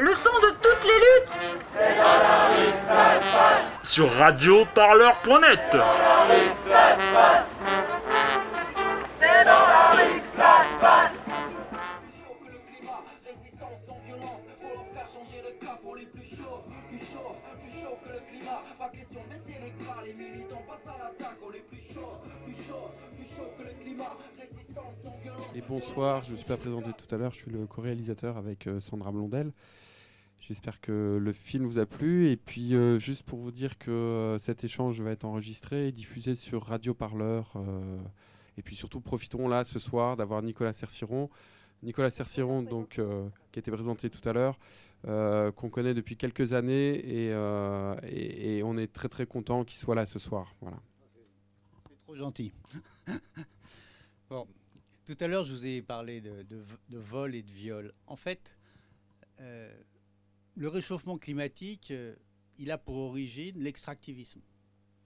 le son de toutes les luttes. C'est dans la rue que ça se passe. Sur radioparleur.net. C'est dans la rue que ça se passe. C'est dans la rue que ça se passe. Et bonsoir, je ne me suis pas présenté tout à l'heure, je suis le co-réalisateur avec euh, Sandra Blondel. J'espère que le film vous a plu. Et puis, euh, juste pour vous dire que euh, cet échange va être enregistré et diffusé sur Radio Parleur. et puis surtout, profitons là ce soir d'avoir Nicolas Cerciron. Nicolas Cerciron, donc, qui a été présenté tout à l'heure, qu'on connaît depuis quelques années. Et, et, on est très très content qu'il soit là ce soir. Voilà. C'est trop gentil. bon, tout à l'heure, je vous ai parlé de, vol et de viol. En fait, euh, le réchauffement climatique, euh, il a pour origine l'extractivisme.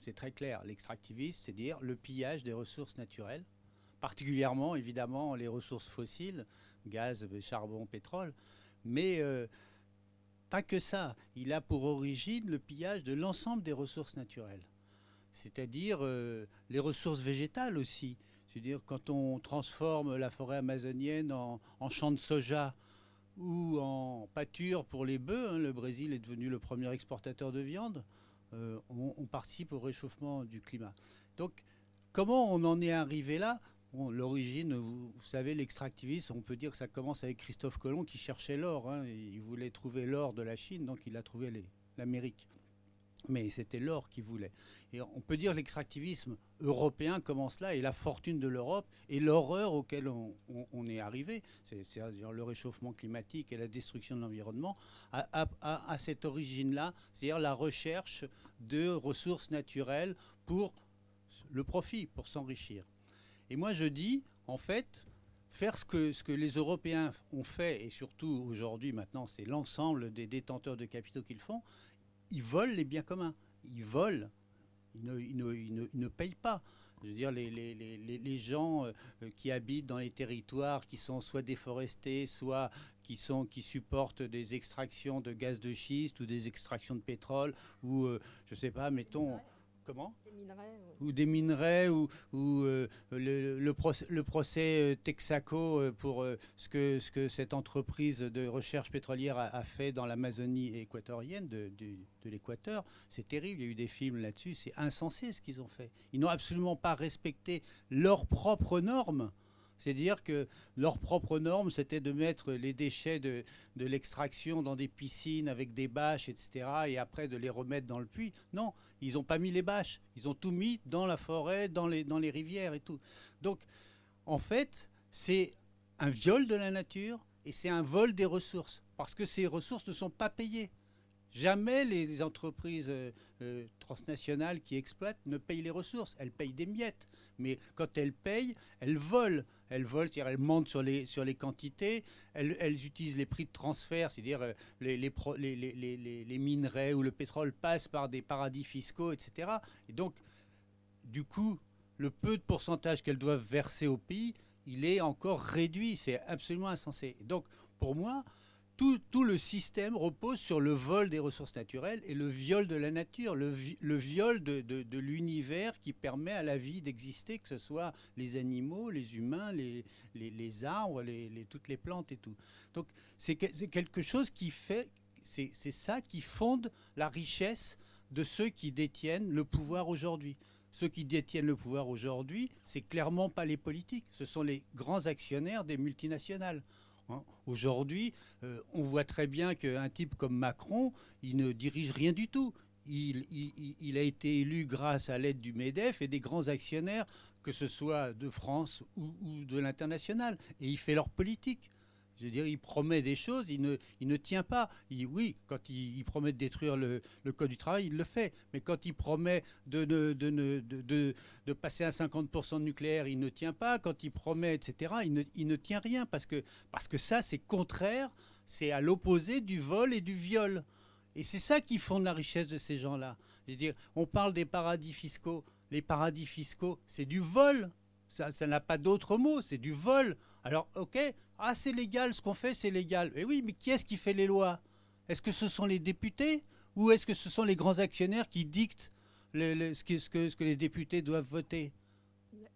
C'est très clair. L'extractivisme, c'est dire le pillage des ressources naturelles, particulièrement évidemment les ressources fossiles, gaz, charbon, pétrole, mais euh, pas que ça. Il a pour origine le pillage de l'ensemble des ressources naturelles, c'est-à-dire les ressources végétales aussi. C'est-à-dire quand on transforme la forêt amazonienne en, champ de soja ou en pâture pour les bœufs, hein, le Brésil est devenu le premier exportateur de viande, euh, on, participe au réchauffement du climat. Donc comment on en est arrivé là? L'origine, vous, savez, l'extractivisme, on peut dire que ça commence avec Christophe Colomb qui cherchait l'or. Hein. il voulait trouver l'or de la Chine, donc il a trouvé l'Amérique. Mais c'était l'or qu'il voulait. Et on peut dire l'extractivisme européen commence là, et la fortune de l'Europe, et l'horreur auquel on, est arrivé, c'est-à-dire le réchauffement climatique et la destruction de l'environnement, à, cette origine-là, c'est-à-dire la recherche de ressources naturelles pour le profit, pour s'enrichir. Et moi je dis, en fait, faire ce que, ce que les Européens ont fait, et surtout aujourd'hui maintenant, c'est l'ensemble des détenteurs de capitaux qu'ils font, ils volent les biens communs. Ils volent. Ils ne, ne, payent pas. Je veux dire, les, gens euh, qui habitent dans les territoires qui sont soit déforestés, soit qui, sont, qui supportent des extractions de gaz de schiste ou des extractions de pétrole, ou, euh, je ne sais pas, mettons... Comment Des minerais. Ou des minerais, ou, ou euh, le, le, procès, le, procès, euh, Texaco euh, pour ce, que, ce que cette entreprise de recherche pétrolière a, fait dans l'Amazonie équatorienne de, de, de l'Équateur. C'est terrible, il y a eu des films là-dessus, c'est insensé ce qu'ils ont fait. Ils n'ont absolument pas respecté leurs propres normes. C'est-à-dire que leur propre norme, c'était de mettre les déchets de, l'extraction dans des piscines avec des bâches, etc., et après de les remettre dans le puits. Non, ils n'ont pas mis les bâches. Ils ont tout mis dans la forêt, dans les, dans les rivières et tout. Donc, en fait, c'est un viol de la nature et c'est un vol des ressources, parce que ces ressources ne sont pas payées. Jamais les entreprises euh, euh, transnationales qui exploitent ne payent les ressources. Elles payent des miettes. Mais quand elles payent, elles volent. Elles volent, c'est-à-dire elles mentent sur les, sur les quantités. Elles, utilisent les prix de transfert, c'est-à-dire euh, les, les, les, minerais ou le pétrole passent par des paradis fiscaux, etc. Et donc, du coup, le peu de pourcentage qu'elles doivent verser au pays, il est encore réduit. C'est absolument insensé. Donc, pour moi, tout, le système repose sur le vol des ressources naturelles et le viol de la nature, le, viol de, l'univers qui permet à la vie d'exister, que ce soit les animaux, les humains, les, arbres, toutes les plantes et tout. Donc c'est quelque chose qui fait, c'est ça qui fonde la richesse de ceux qui détiennent le pouvoir aujourd'hui. Ceux qui détiennent le pouvoir aujourd'hui, c'est clairement pas les politiques, ce sont les grands actionnaires des multinationales. Hein. Aujourd'hui, euh, on voit très bien qu'un type comme Macron, il ne dirige rien du tout. Il, a été élu grâce à l'aide du MEDEF et des grands actionnaires, que ce soit de France ou, ou de l'international. Et il fait leur politique. Je veux dire, il promet des choses, il ne, il ne tient pas. oui, quand il, promet de détruire le, Code du travail, il le fait. Mais quand il promet de, de, de, de passer à 50% de nucléaire, il ne tient pas. Quand il promet, etc., il ne, il ne tient rien. Parce que, parce que ça, c'est contraire, c'est à l'opposé du vol et du viol. Et c'est ça qui fonde la richesse de ces gens-là. dire, on parle des paradis fiscaux. Les paradis fiscaux, c'est du vol. Ça n'a pas d'autre mot, c'est du vol. Alors, ok, ah c'est légal, ce qu'on fait c'est légal. Mais oui, mais qui est-ce qui fait les lois? Est-ce que ce sont les députés ou est-ce que ce sont les grands actionnaires qui dictent ce, que, les députés doivent voter?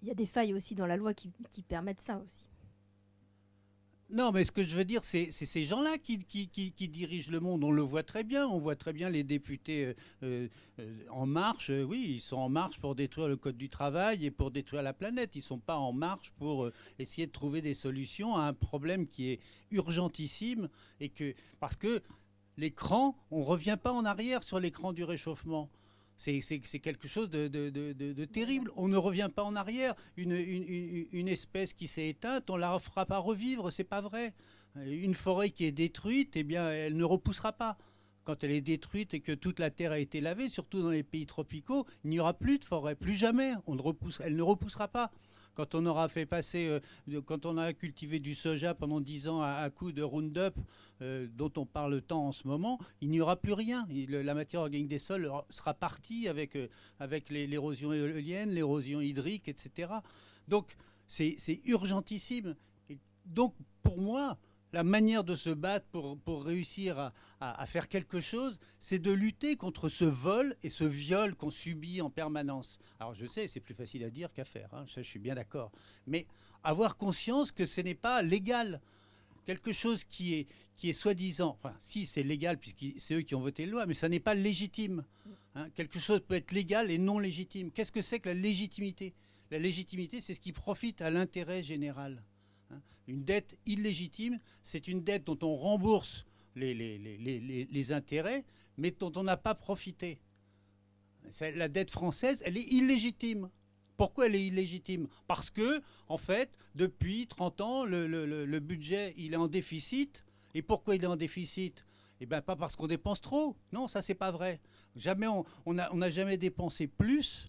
Il y a des failles aussi dans la loi qui permettent ça aussi. Non, mais ce que je veux dire, c'est ces gens-là qui, dirigent le monde. On le voit très bien. On voit très bien les députés euh, euh, euh, en marche. oui, ils sont en marche pour détruire le code du travail et pour détruire la planète. Ils ne sont pas en marche pour essayer de trouver des solutions à un problème qui est urgentissime. Et que, parce que l'écran, on ne revient pas en arrière sur l'écran du réchauffement. C'est quelque chose de, terrible. On ne revient pas en arrière. Une, espèce qui s'est éteinte, on ne la fera pas revivre, c'est pas vrai. Une forêt qui est détruite, eh bien, elle ne repoussera pas. Quand elle est détruite et que toute la terre a été lavée, surtout dans les pays tropicaux, il n'y aura plus de forêt, plus jamais. Elle ne repoussera pas quand on aura fait passer, euh, quand on a cultivé du soja pendant 10 ans à, à coup de Roundup, euh, dont on parle tant en ce moment, il n'y aura plus rien. la matière organique des sols sera partie avec, euh, avec l'érosion éolienne, l'érosion hydrique, etc. Donc c'est urgentissime. donc pour moi, la manière de se battre pour, réussir à, faire quelque chose, c'est de lutter contre ce vol et ce viol qu'on subit en permanence. Alors je sais, c'est plus facile à dire qu'à faire, hein, je suis bien d'accord. Mais avoir conscience que ce n'est pas légal. Quelque chose qui est, qui est soi-disant, enfin si c'est légal puisque c'est eux qui ont voté la loi, mais ça n'est pas légitime. Hein. Quelque chose peut être légal et non légitime. Qu'est-ce que c'est que la légitimité? La légitimité, c'est ce qui profite à l'intérêt général. Hein. Une dette illégitime, c'est une dette dont on rembourse les, intérêts, mais dont on n'a pas profité. La dette française, elle est illégitime. Pourquoi elle est illégitime? Parce que, en fait, depuis 30 ans, le, budget, il est en déficit. Et pourquoi il est en déficit? Eh bien, pas parce qu'on dépense trop. Non, ça, c'est pas vrai. Jamais on n'a jamais dépensé plus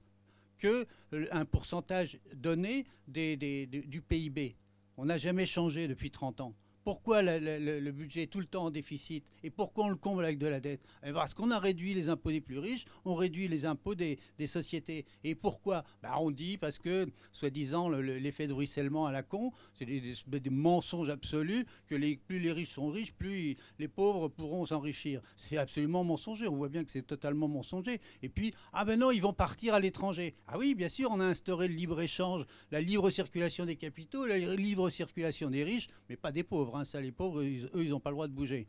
qu'un pourcentage donné du PIB. On n'a jamais changé depuis 30 ans. Pourquoi le, budget est tout le temps en déficit et pourquoi on le comble avec de la dette? Eh ben, Parce qu'on a réduit les impôts des plus riches, on réduit les impôts des, sociétés. Et pourquoi? Ben, On dit parce que, soi-disant, l'effet de ruissellement à la con, c'est des, mensonges absolus, que plus les riches sont riches, plus les pauvres pourront s'enrichir. C'est absolument mensonger, on voit bien que c'est totalement mensonger. Et puis, ah ben non, ils vont partir à l'étranger. Ah oui, bien sûr, on a instauré le libre-échange, la libre circulation des capitaux, la libre circulation des riches, mais pas des pauvres. Hein ça, les pauvres, eux, ils n'ont pas le droit de bouger.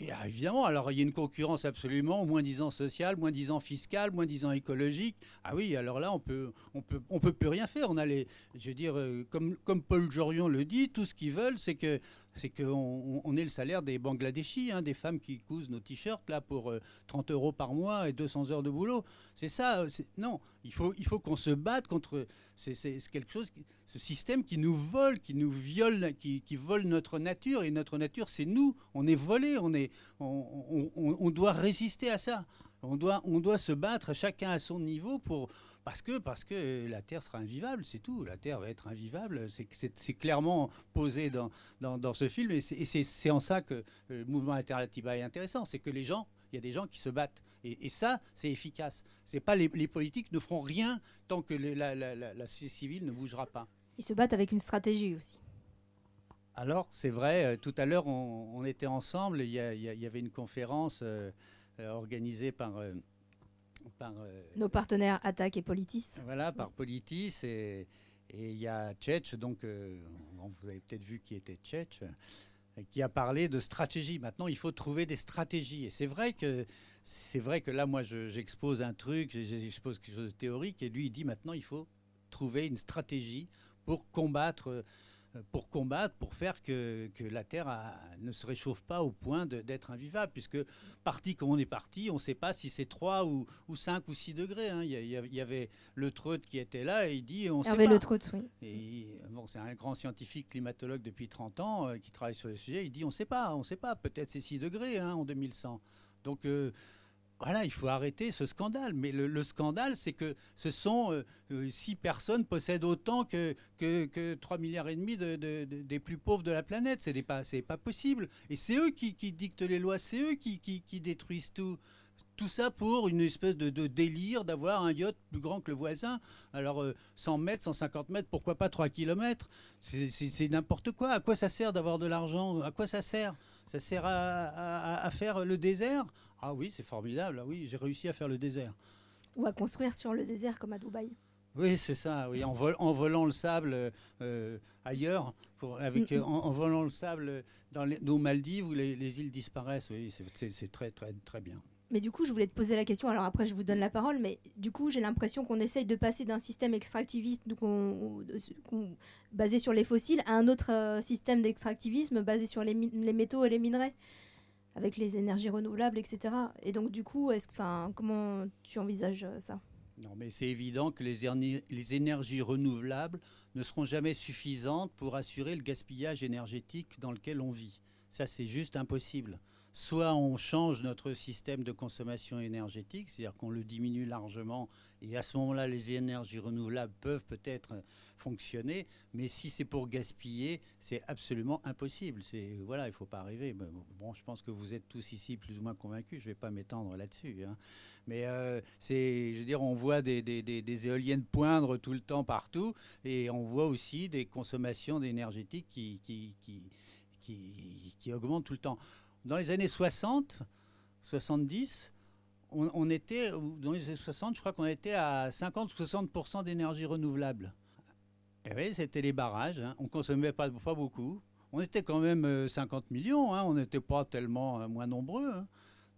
Et, ah, évidemment, alors il y a une concurrence absolument, moins disant social, moins disant fiscal, moins disant écologique. Ah oui, alors là, on peut, on peut, on peut plus rien faire. On a les, je veux dire, euh, comme, comme Paul Jorion le dit, tout ce qu'ils veulent, c'est que c'est qu'on on ait le salaire des Bangladeshis, hein, des femmes qui cousent nos t-shirts là pour 30 euh, euros par mois et 200 heures de boulot. C'est ça. Euh, non, il faut, qu'on se batte contre. Quelque chose, ce système qui nous vole, qui nous viole, qui, vole notre nature. Et notre nature, c'est nous. On est volé. Est, on doit résister à ça. On doit, on doit se battre chacun à son niveau pour, parce que, parce que la Terre sera invivable, c'est tout. La Terre va être invivable. C'est clairement posé dans, dans, ce film. Et c'est en ça que le mouvement Alternativa est intéressant. C'est que les gens, il y a des gens qui se battent. Et, ça, c'est efficace. C'est pas les, politiques ne feront rien tant que la, la, la, société civile ne bougera pas. Ils se battent avec une stratégie aussi. Alors, c'est vrai, euh, tout à l'heure, on, était ensemble, il y, avait une conférence euh, euh, organisée par par, euh, Nos partenaires Attaque et Politis. Voilà, par Politis. Et il y a Tchetch, donc euh, vous avez peut-être vu qui était Tchetch, euh, qui a parlé de stratégie. Maintenant, il faut trouver des stratégies. Et c'est vrai que c'est vrai que là, moi, j'expose un truc, j'expose quelque chose de théorique, et lui, il dit maintenant, il faut trouver une stratégie pour combattre euh, pour combattre, pour faire que, la Terre ne se réchauffe pas au point d'être invivable, puisque parti comme on est parti, on ne sait pas si c'est 3 ou, ou 5 ou 6 degrés. Hein. Il, y avait le Treut qui était là et il dit on Hervé sait Le Treut, oui. Et, bon, c'est un grand scientifique climatologue depuis 30 ans euh, qui travaille sur le sujet. Il dit on ne sait pas, on ne sait pas, peut-être c'est 6 degrés hein, en 2100. Donc euh, voilà, il faut arrêter ce scandale. Mais le, scandale, c'est que ce sont euh, euh, six personnes possèdent autant que, que, 3 milliards et demi des plus pauvres de la planète. Ce n'est pas, pas possible. Et c'est eux qui, dictent les lois, c'est eux qui, détruisent tout. Tout ça pour une espèce de, délire d'avoir un yacht plus grand que le voisin. Alors 100 euh, mètres, 150 mètres, pourquoi pas 3 km C'est n'importe quoi. À quoi ça sert d'avoir de l'argent? À quoi ça sert? Ça sert à, faire le désert? Ah oui, c'est formidable. Ah oui, j'ai réussi à faire le désert. Ou à construire sur le désert comme à Dubaï. Oui, c'est ça. Oui, en, en, volant le sable euh, ailleurs, pour, avec, mm, mm. en, volant le sable dans les, nos Maldives où les, les îles disparaissent. Oui, c'est très, très, très bien. Mais du coup, je voulais te poser la question. Alors après, je vous donne la parole. Mais du coup, j'ai l'impression qu'on essaye de passer d'un système extractiviste basé sur les fossiles à un autre euh, système d'extractivisme basé sur les, les, métaux et les minerais, avec les énergies renouvelables, etc. Et donc, du coup, est-ce, comment tu envisages euh, ça? Non, mais c'est évident que les, les, énergies renouvelables ne seront jamais suffisantes pour assurer le gaspillage énergétique dans lequel on vit. Ça, c'est juste impossible soit on change notre système de consommation énergétique, c'est-à-dire qu'on le diminue largement, et à ce moment-là, les énergies renouvelables peuvent peut-être fonctionner, mais si c'est pour gaspiller, c'est absolument impossible. C'est voilà, il faut pas arriver. Bon, je pense que vous êtes tous ici plus ou moins convaincus. Je vais pas m'étendre là-dessus, hein. mais euh, c'est, je veux dire, on voit des, éoliennes poindre tout le temps partout, et on voit aussi des consommations énergétiques qui, qui, qui, qui, qui augmentent tout le temps. Dans les années 60, 70, on, était, dans les années 60, je crois qu'on était à 50-60% d'énergie renouvelable. Et oui, c'était les barrages. Hein. On ne consommait pas, beaucoup. On était quand même 50 euh, millions. Hein. On n'était pas tellement euh, moins nombreux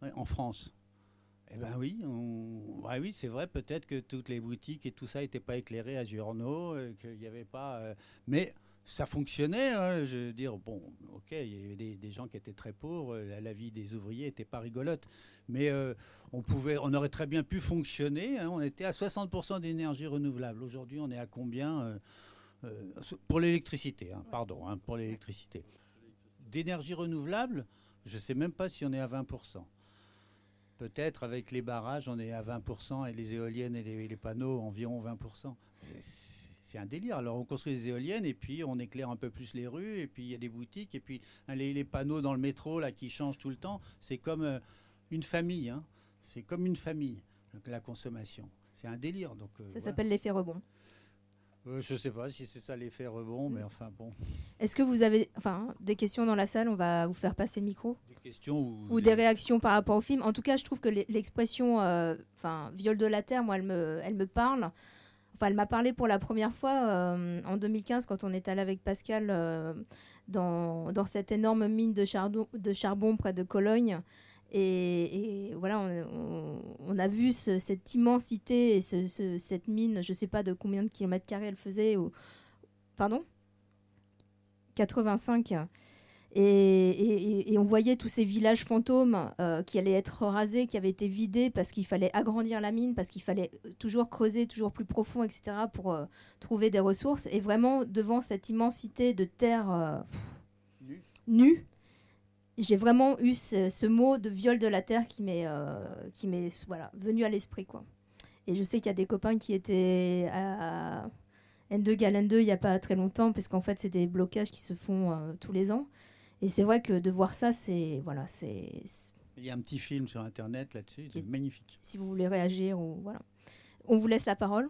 hein, en France. Eh bien oui, oui c'est vrai, peut-être que toutes les boutiques et tout ça n'étaient pas éclairées à journaux, euh, qu'il n'y avait pas... mais ça fonctionnait. Hein, je veux dire, bon, ok, il y avait des, gens qui étaient très pauvres, la, vie des ouvriers n'était pas rigolote, mais euh, on, pouvait, on aurait très bien pu fonctionner. Hein, on était à 60% d'énergie renouvelable. Aujourd'hui, on est à combien euh, euh, Pour l'électricité, hein, pardon, pour l'électricité. D'énergie renouvelable, je ne sais même pas si on est à 20%. Peut-être avec les barrages, on est à 20% et les éoliennes et les, les panneaux environ 20% c'est un délire. Alors on construit des éoliennes et puis on éclaire un peu plus les rues et puis il y a des boutiques et puis hein, les, panneaux dans le métro là qui changent tout le temps. C'est comme euh, une famille. Hein. C'est comme une famille la consommation. C'est un délire. Donc euh, ça s'appelle l'effet rebond. Euh, je ne sais pas si c'est ça l'effet rebond, mais enfin bon. Est-ce que vous avez enfin, des questions dans la salle On va vous faire passer le micro? Des questions ou, ou des... réactions par rapport au film? En tout cas, je trouve que l'expression enfin, viol de la terre, moi, elle me, elle me parle elle m'a parlé pour la première fois euh, en 2015 quand on est allé avec Pascal euh, dans, dans, cette énorme mine de, charbon, près de Cologne. Et, voilà, on, a vu cette immensité et ce, cette mine, je ne sais pas de combien de kilomètres carrés elle faisait. Ou... Pardon? 85. Et, on voyait tous ces villages fantômes euh, qui allaient être rasés, qui avaient été vidés parce qu'il fallait agrandir la mine, parce qu'il fallait euh, toujours creuser toujours plus profond, etc., pour euh, trouver des ressources. Et vraiment, devant cette immensité de terre nue, j'ai vraiment eu ce, mot de viol de la terre qui m'est voilà, venu à l'esprit. Et je sais qu'il y a des copains qui étaient à N2 Gal N2 il n'y a pas très longtemps, parce qu'en fait, c'est des blocages qui se font tous les ans. Et c'est vrai que de voir ça, c'est voilà, c'est. Il y a un petit film sur internet là-dessus, c'est magnifique. Si vous voulez réagir ou voilà, on vous laisse la parole.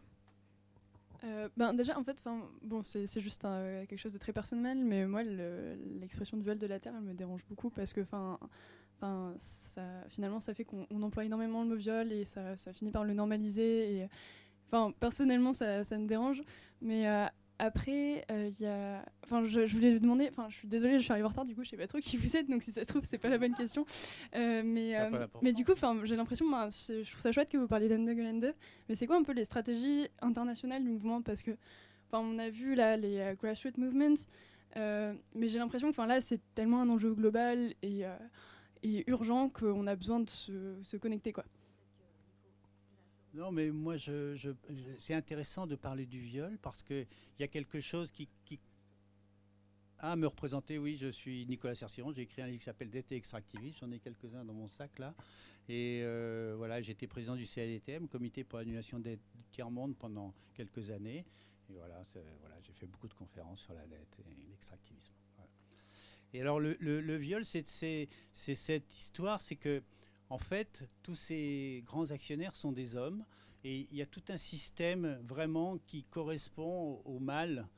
Euh, ben déjà, en fait, bon, c'est juste quelque chose de très personnel, mais moi, l'expression de viol de la terre, elle me dérange beaucoup parce que, enfin, ça, finalement, ça fait qu'on emploie énormément le mot viol et ça, ça, finit par le normaliser. Et, enfin, personnellement, ça, ça me dérange, mais euh, après, il euh, y a. Enfin, je, voulais vous demander. Enfin, je suis désolée, je suis arrivée en retard, du coup, je sais pas trop qui vous êtes, donc si ça se trouve, c'est pas la bonne question. Euh, mais, euh, mais du coup, j'ai l'impression, je trouve ça chouette que vous parliez d'Endegolende, mais c'est quoi un peu les stratégies internationales du mouvement? Parce que, enfin, on a vu là les grassroots movements, mais j'ai l'impression que là, c'est tellement un enjeu global et, et urgent qu'on a besoin de se, se connecter, quoi. Non, mais moi, c'est intéressant de parler du viol parce qu'il y a quelque chose qui, qui à me représenter, oui, je suis Nicolas Cerciron, j'ai écrit un livre qui s'appelle D'été extractiviste, j'en ai quelques-uns dans mon sac là. Et euh, voilà, j'étais président du CADTM, Comité pour l'annulation des tiers-monde pendant quelques années. Et voilà, j'ai fait beaucoup de conférences sur la dette et l'extractivisme. Et alors, le viol, c'est cette histoire, c'est que en fait, tous ces grands actionnaires sont des hommes et il y a tout un système vraiment qui correspond au, mal.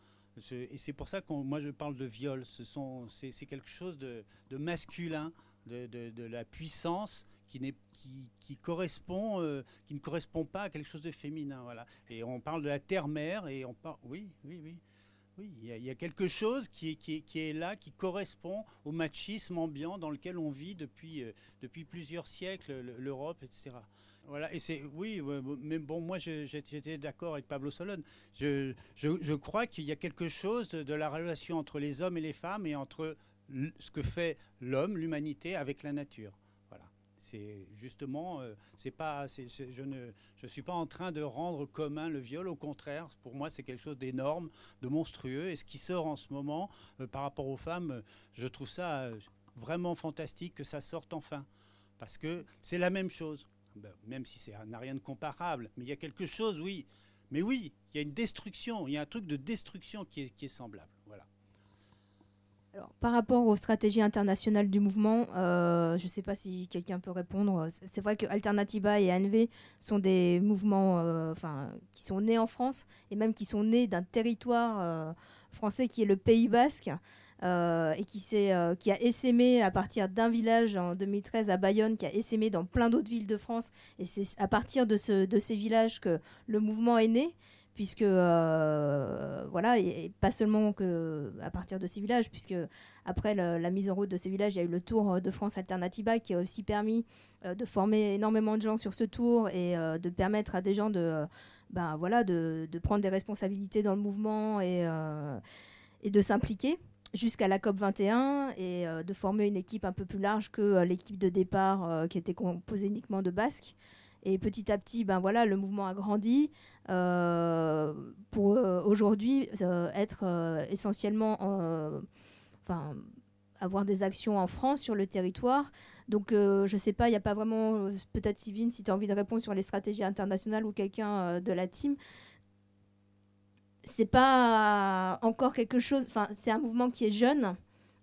Et c'est pour ça que moi je parle de viol. C'est quelque chose de, masculin, de, la puissance qui, qui, qui correspond, euh, qui ne correspond pas à quelque chose de féminin. Voilà. Et on parle de la terre-mère et on parle. Oui, oui, oui. Oui, il y, a, quelque chose qui est, là, qui correspond au machisme ambiant dans lequel on vit depuis, euh, depuis plusieurs siècles, l'Europe, etc. Voilà, et c'est oui, mais bon, moi j'étais d'accord avec Pablo Solon. Je crois qu'il y a quelque chose de, la relation entre les hommes et les femmes et entre ce que fait l'homme, l'humanité, avec la nature. C'est justement, euh, je ne, suis pas en train de rendre commun le viol. Au contraire, pour moi, c'est quelque chose d'énorme, de monstrueux. Et ce qui sort en ce moment euh, par rapport aux femmes, je trouve ça euh, vraiment fantastique que ça sorte enfin, parce que c'est la même chose. Ben, même si ça n'a rien de comparable, mais il y a quelque chose, oui. Mais oui, il y a une destruction, il y a un truc de destruction qui est, qui est semblable. Par rapport aux stratégies internationales du mouvement, euh, je ne sais pas si quelqu'un peut répondre. C'est vrai que Alternativa et ANV sont des mouvements euh, qui sont nés en France et même qui sont nés d'un territoire euh, français qui est le Pays Basque. et qui, a essaimé à partir d'un village en 2013 à Bayonne, qui a essaimé dans plein d'autres villes de France. Et c'est à partir de, de ces villages que le mouvement est né puisque euh, voilà, et, pas seulement que à partir de ces villages, puisque après la mise en route de ces villages, il y a eu le Tour de France Alternativa qui a aussi permis euh, de former énormément de gens sur ce tour et euh, de permettre à des gens de, ben, voilà, de, de, prendre des responsabilités dans le mouvement et, et de s'impliquer jusqu'à la COP 21 et de former une équipe un peu plus large que l'équipe de départ qui était composée uniquement de Basques. Et petit à petit, ben voilà, le mouvement a grandi euh, pour euh, aujourd'hui euh, être essentiellement, enfin, avoir des actions en France sur le territoire. Donc, je ne sais pas, il n'y a pas vraiment, peut-être Sylvine, si tu as envie de répondre sur les stratégies internationales ou quelqu'un de la team. C'est pas encore quelque chose, enfin, c'est un mouvement qui est jeune.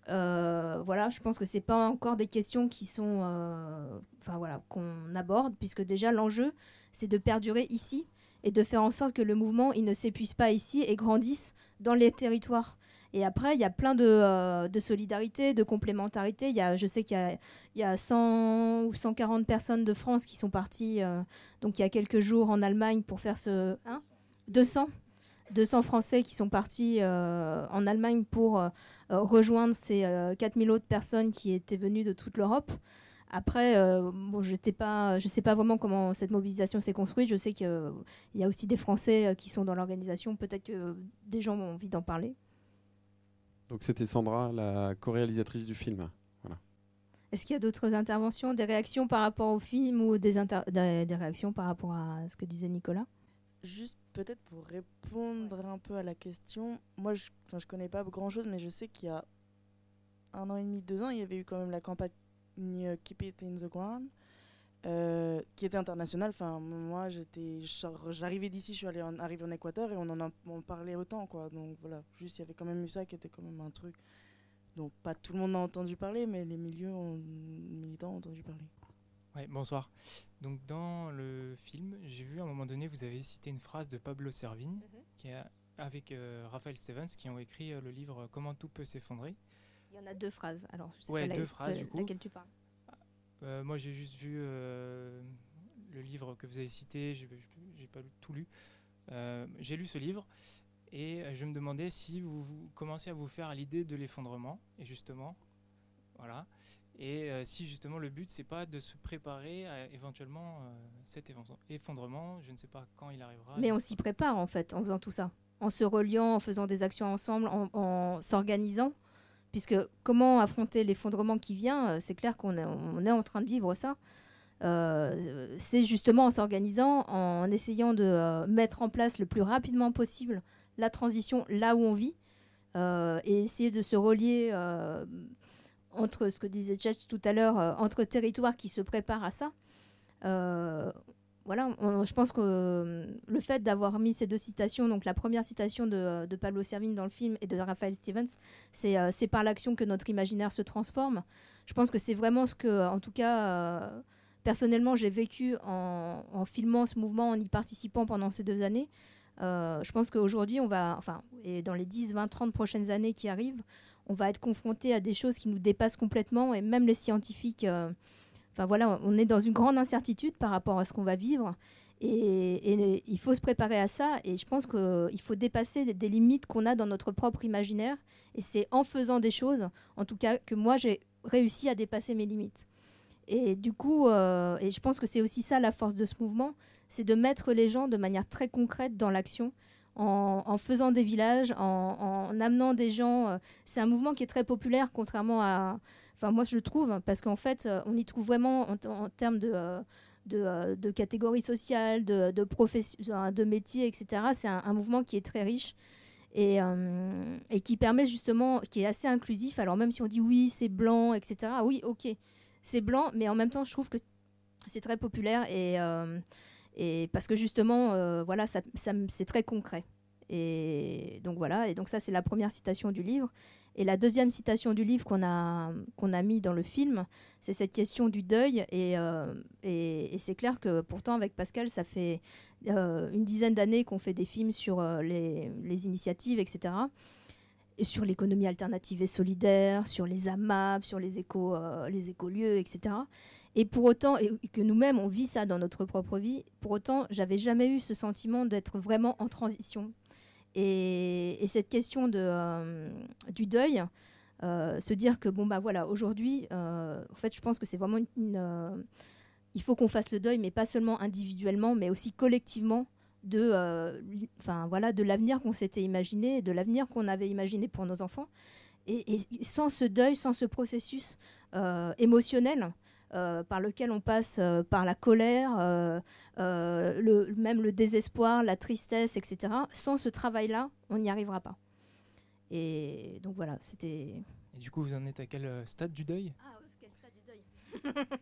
Euh, voilà, je pense que c'est pas encore des questions qui sont, euh, voilà, qu'on aborde, puisque déjà l'enjeu, c'est de perdurer ici et de faire en sorte que le mouvement, il ne s'épuise pas ici et grandisse dans les territoires. Et après, il y a plein de, euh, de solidarité, de complémentarité. Y a, je sais qu'il y y a 100 ou 140 personnes de France qui sont parties, donc il y a quelques jours en Allemagne pour faire ce... Hein 200 200 Français qui sont partis en Allemagne pour rejoindre ces 4000 euh, autres personnes qui étaient venues de toute l'Europe. Après, euh, bon, je ne sais pas vraiment comment cette mobilisation s'est construite. Je sais qu'il y a aussi des Français qui sont dans l'organisation. Peut-être que des gens ont envie d'en parler. Donc c'était Sandra, la co-réalisatrice du film. Voilà. Est-ce qu'il y a d'autres interventions, des réactions par rapport au film ou des, des réactions par rapport à ce que disait Nicolas? Juste peut-être pour répondre un peu à la question, moi je ne je connais pas grand-chose, mais je sais qu'il y a un an et demi, deux ans, il y avait eu quand même la campagne euh, Keep It in the Ground, euh, qui était internationale. Enfin, moi, j'étais, j'arrivais d'ici, je suis allée en, arrivée en Équateur et on en a on parlait autant, quoi. Donc voilà, juste il y avait quand même eu ça qui était quand même un truc. Donc pas tout le monde a entendu parler, mais les milieux ont, militants ont entendu parler bonsoir. Donc dans le film, j'ai vu à un moment donné, vous avez cité une phrase de Pablo Servigne, mhm. qui avec euh, Raphaël Stevens, qui ont écrit euh, le livre Comment tout peut s'effondrer. Il y en a deux phrases. Alors, je sais pas deux phrases du coup. Laquelle tu parles euh, Moi, j'ai juste vu le livre que vous avez cité. J'ai pas tout lu. j'ai lu ce livre et je me demandais si vous, vous commencez à vous faire l'idée de l'effondrement. Et justement, voilà. Et euh, si justement le but c'est pas de se préparer à éventuellement euh, cet effondrement, je ne sais pas quand il arrivera. Mais on s'y prépare en fait en faisant tout ça, en se reliant, en faisant des actions ensemble, en, s'organisant. Puisque comment affronter l'effondrement qui vient, euh, c'est clair qu'on est, on est en train de vivre ça. c'est justement en s'organisant, en essayant de mettre en place le plus rapidement possible la transition là où on vit, et essayer de se relier entre ce que disait Tchatch tout à l'heure, euh, entre territoires qui se préparent à ça. Euh, voilà, je pense que euh, le fait d'avoir mis ces deux citations, donc la première citation de, Pablo Servigne dans le film et de Raphaël Stevens, c'est par l'action que notre imaginaire se transforme. Je pense que c'est vraiment ce que, en tout cas, personnellement j'ai vécu en, filmant ce mouvement, en y participant pendant ces deux années. Je pense qu'aujourd'hui, on va, enfin, et dans les 10, 20, 30 prochaines années qui arrivent, on va être confronté à des choses qui nous dépassent complètement et même les scientifiques, euh, voilà, on est dans une grande incertitude par rapport à ce qu'on va vivre. Et, il faut se préparer à ça. Et je pense qu'il faut dépasser des, des limites qu'on a dans notre propre imaginaire. Et c'est en faisant des choses, en tout cas, que moi j'ai réussi à dépasser mes limites. Et du coup, euh, et je pense que c'est aussi ça la force de ce mouvement, c'est de mettre les gens de manière très concrète dans l'action, en, faisant des villages, en, en amenant des gens. euh, c'est un mouvement qui est très populaire, contrairement à. Enfin, moi, je le trouve, parce qu'en fait, euh, on y trouve vraiment, en, termes de, euh, de, catégories sociales, de, de, de métiers, etc., c'est un, mouvement qui est très riche. Et, et qui permet justement, qui est assez inclusif. Alors même si on dit oui, c'est blanc, etc. Oui, ok, c'est blanc, mais en même temps, je trouve que c'est très populaire et, et parce que justement, euh, voilà, c'est très concret. Et donc voilà, et donc ça c'est la première citation du livre. Et la deuxième citation du livre qu'on a, qu'on a mis dans le film, c'est cette question du deuil. Et, euh, c'est clair que pourtant avec Pascal, ça fait euh, une dizaine d'années qu'on fait des films sur les, initiatives, etc. Et sur l'économie alternative et solidaire, sur les AMAP, sur les écolieux, etc. Et pour autant, et que nous-mêmes, on vit ça dans notre propre vie, pour autant, j'avais jamais eu ce sentiment d'être vraiment en transition. Et, et cette question de, euh, du deuil, euh, se dire que, bon, bah voilà, aujourd'hui, euh, en fait, je pense que c'est vraiment une. il faut qu'on fasse le deuil, mais pas seulement individuellement, mais aussi collectivement de, enfin, voilà, de l'avenir qu'on s'était imaginé, de l'avenir qu'on avait imaginé pour nos enfants. Et, sans ce deuil, sans ce processus émotionnel, euh, par lequel on passe euh, par la colère, euh, euh, le, même le désespoir, la tristesse, etc. Sans ce travail-là, on n'y arrivera pas. Et donc voilà, c'était. Et du coup, vous en êtes à quel stade du deuil? Ah, quel stade du deuil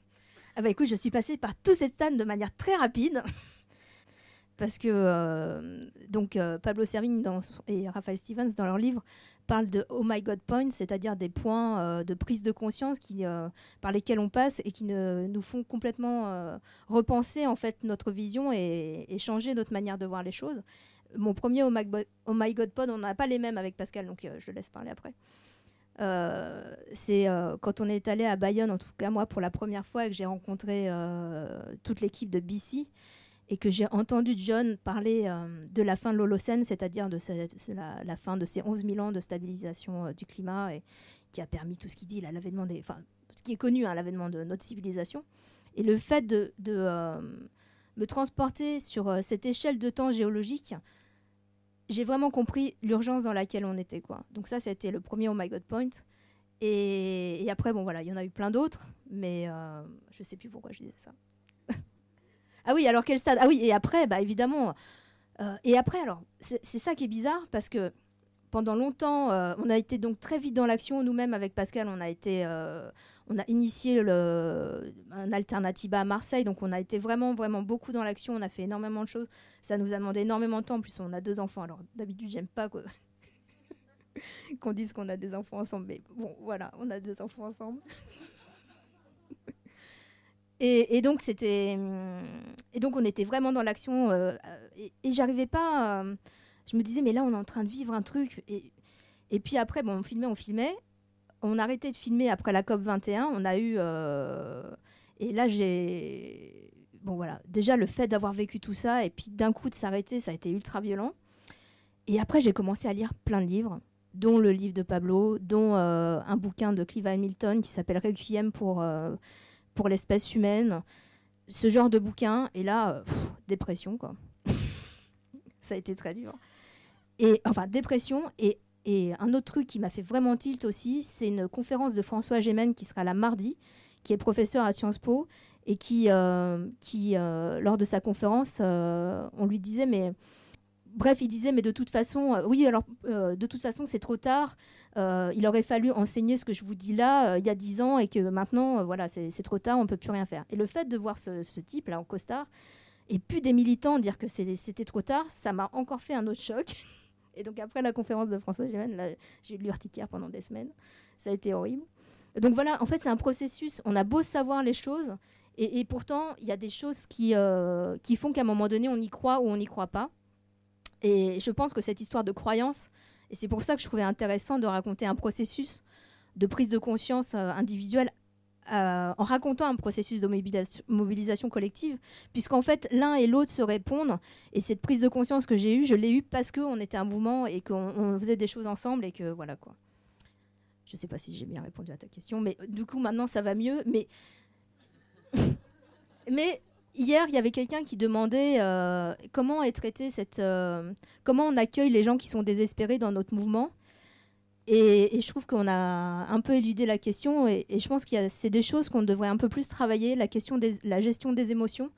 Ah bah écoute, je suis passée par tous ces stades de manière très rapide. Parce que euh, donc euh, Pablo Servigne dans et Raphaël Stevens dans leur livre parlent de Oh my God points, c'est-à-dire des points euh, de prise de conscience qui, euh, par lesquels on passe et qui nous font complètement euh, repenser en fait notre vision et, changer notre manière de voir les choses. Mon premier Oh oh my God pod, on n'a pas les mêmes avec Pascal, donc je le laisse parler après. C'est quand on est allé à Bayonne, en tout cas moi pour la première fois, et que j'ai rencontré toute l'équipe de BC et que j'ai entendu John parler euh, de la fin de l'Holocène, c'est-à-dire de la, fin de ces 11 000 ans de stabilisation euh, du climat et qui a permis tout ce qu'il dit, l'avènement des, enfin, ce qui est connu, hein, l'avènement de notre civilisation. Et le fait de, euh, me transporter sur cette échelle de temps géologique, j'ai vraiment compris l'urgence dans laquelle on était. Donc ça, été le premier Oh My God Point. Et, et après, bon voilà, il y en a eu plein d'autres, mais je sais plus pourquoi je disais ça. Ah oui, alors quel stade? Ah oui, et après, bah évidemment. euh, et après, alors, c'est ça qui est bizarre parce que pendant longtemps, euh, on a été donc très vite dans l'action. Nous-mêmes, avec Pascal, on a été, euh, on a initié un Alternativa à Marseille, donc on a été vraiment, vraiment beaucoup dans l'action. On a fait énormément de choses. Ça nous a demandé énormément de temps. En plus, on a deux enfants. Alors d'habitude, j'aime pas qu'on dise qu'on a des enfants ensemble, mais bon, voilà, on a deux enfants ensemble. Et, donc c'était, hum, et donc on était vraiment dans l'action euh, et, et j'arrivais pas. euh, je me disais mais là on est en train de vivre un truc et, puis après bon on filmait, on filmait, on a arrêté de filmer après la COP 21. On a eu euh, et là j'ai bon voilà déjà le fait d'avoir vécu tout ça et puis d'un coup de s'arrêter ça a été ultra violent. Et après j'ai commencé à lire plein de livres dont le livre de Pablo, dont un bouquin de Clive Hamilton qui s'appelle Requiem pour, pour l'espèce humaine. Ce genre de bouquin, et là, euh, dépression, quoi. Ça a été très dur. Et, enfin, dépression, et, et un autre truc qui m'a fait vraiment tilt aussi, c'est une conférence de François Gémen qui sera là mardi, qui est professeur à Sciences Po, et qui, euh, qui euh, lors de sa conférence, on lui disait, mais bref, il disait, mais de toute façon, euh, oui, alors, euh, de toute façon, c'est trop tard. Euh, il aurait fallu enseigner ce que je vous dis là il y a dix ans et que maintenant, voilà, c'est trop tard, on peut plus rien faire. Et le fait de voir ce, ce type là en costard et puis des militants dire que c'était trop tard, ça m'a encore fait un autre choc. Et donc après la conférence de François Gémen, j'ai eu l'urticaire pendant des semaines. Ça a été horrible. Donc voilà, en fait, c'est un processus. On a beau savoir les choses, Et, et pourtant, il y a des choses qui, qui font qu'à un moment donné, on y croit ou on n'y croit pas. Et je pense que cette histoire de croyance, et c'est pour ça que je trouvais intéressant de raconter un processus de prise de conscience euh, individuelle euh, en racontant un processus de mobilisation, collective, puisqu'en fait l'un et l'autre se répondent. Et cette prise de conscience que j'ai eue, je l'ai eue parce qu'on était un mouvement et qu'on on faisait des choses ensemble et que voilà quoi. Je sais pas si j'ai bien répondu à ta question, mais du coup maintenant ça va mieux. Mais mais hier il y avait quelqu'un qui demandait euh, comment est traité cette, euh, comment on accueille les gens qui sont désespérés dans notre mouvement. Et, je trouve qu'on a un peu éludé la question et, je pense a c'est des choses qu'on devrait un peu plus travailler, la question de la gestion des émotions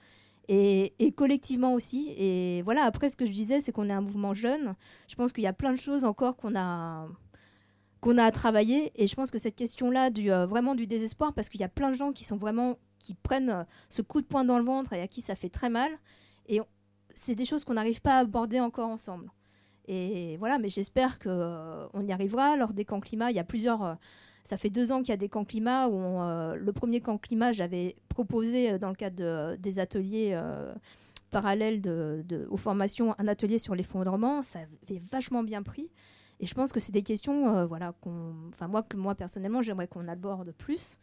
et, et collectivement aussi. Et voilà, après ce que je disais, c'est qu'on est un mouvement jeune. Je pense qu'il y a plein de choses encore qu'on a qu'on a à travailler et je pense que cette question-là du euh, vraiment du désespoir parce qu'il y a plein de gens qui sont vraiment qui prennent ce coup de poing dans le ventre et à qui ça fait très mal et c'est des choses qu'on n'arrive pas à aborder encore ensemble. Et voilà, mais j'espère que euh, y arrivera lors des camps climat. Il y a plusieurs. euh, ça fait deux ans qu'il y a des camps climat où euh, le premier camp climat, j'avais proposé dans le cadre de- des ateliers parallèles de, aux formations un atelier sur l'effondrement. Ça avait vachement bien pris. Et je pense que c'est des questions, voilà, qu'on, moi que moi personnellement, j'aimerais qu'on aborde plus.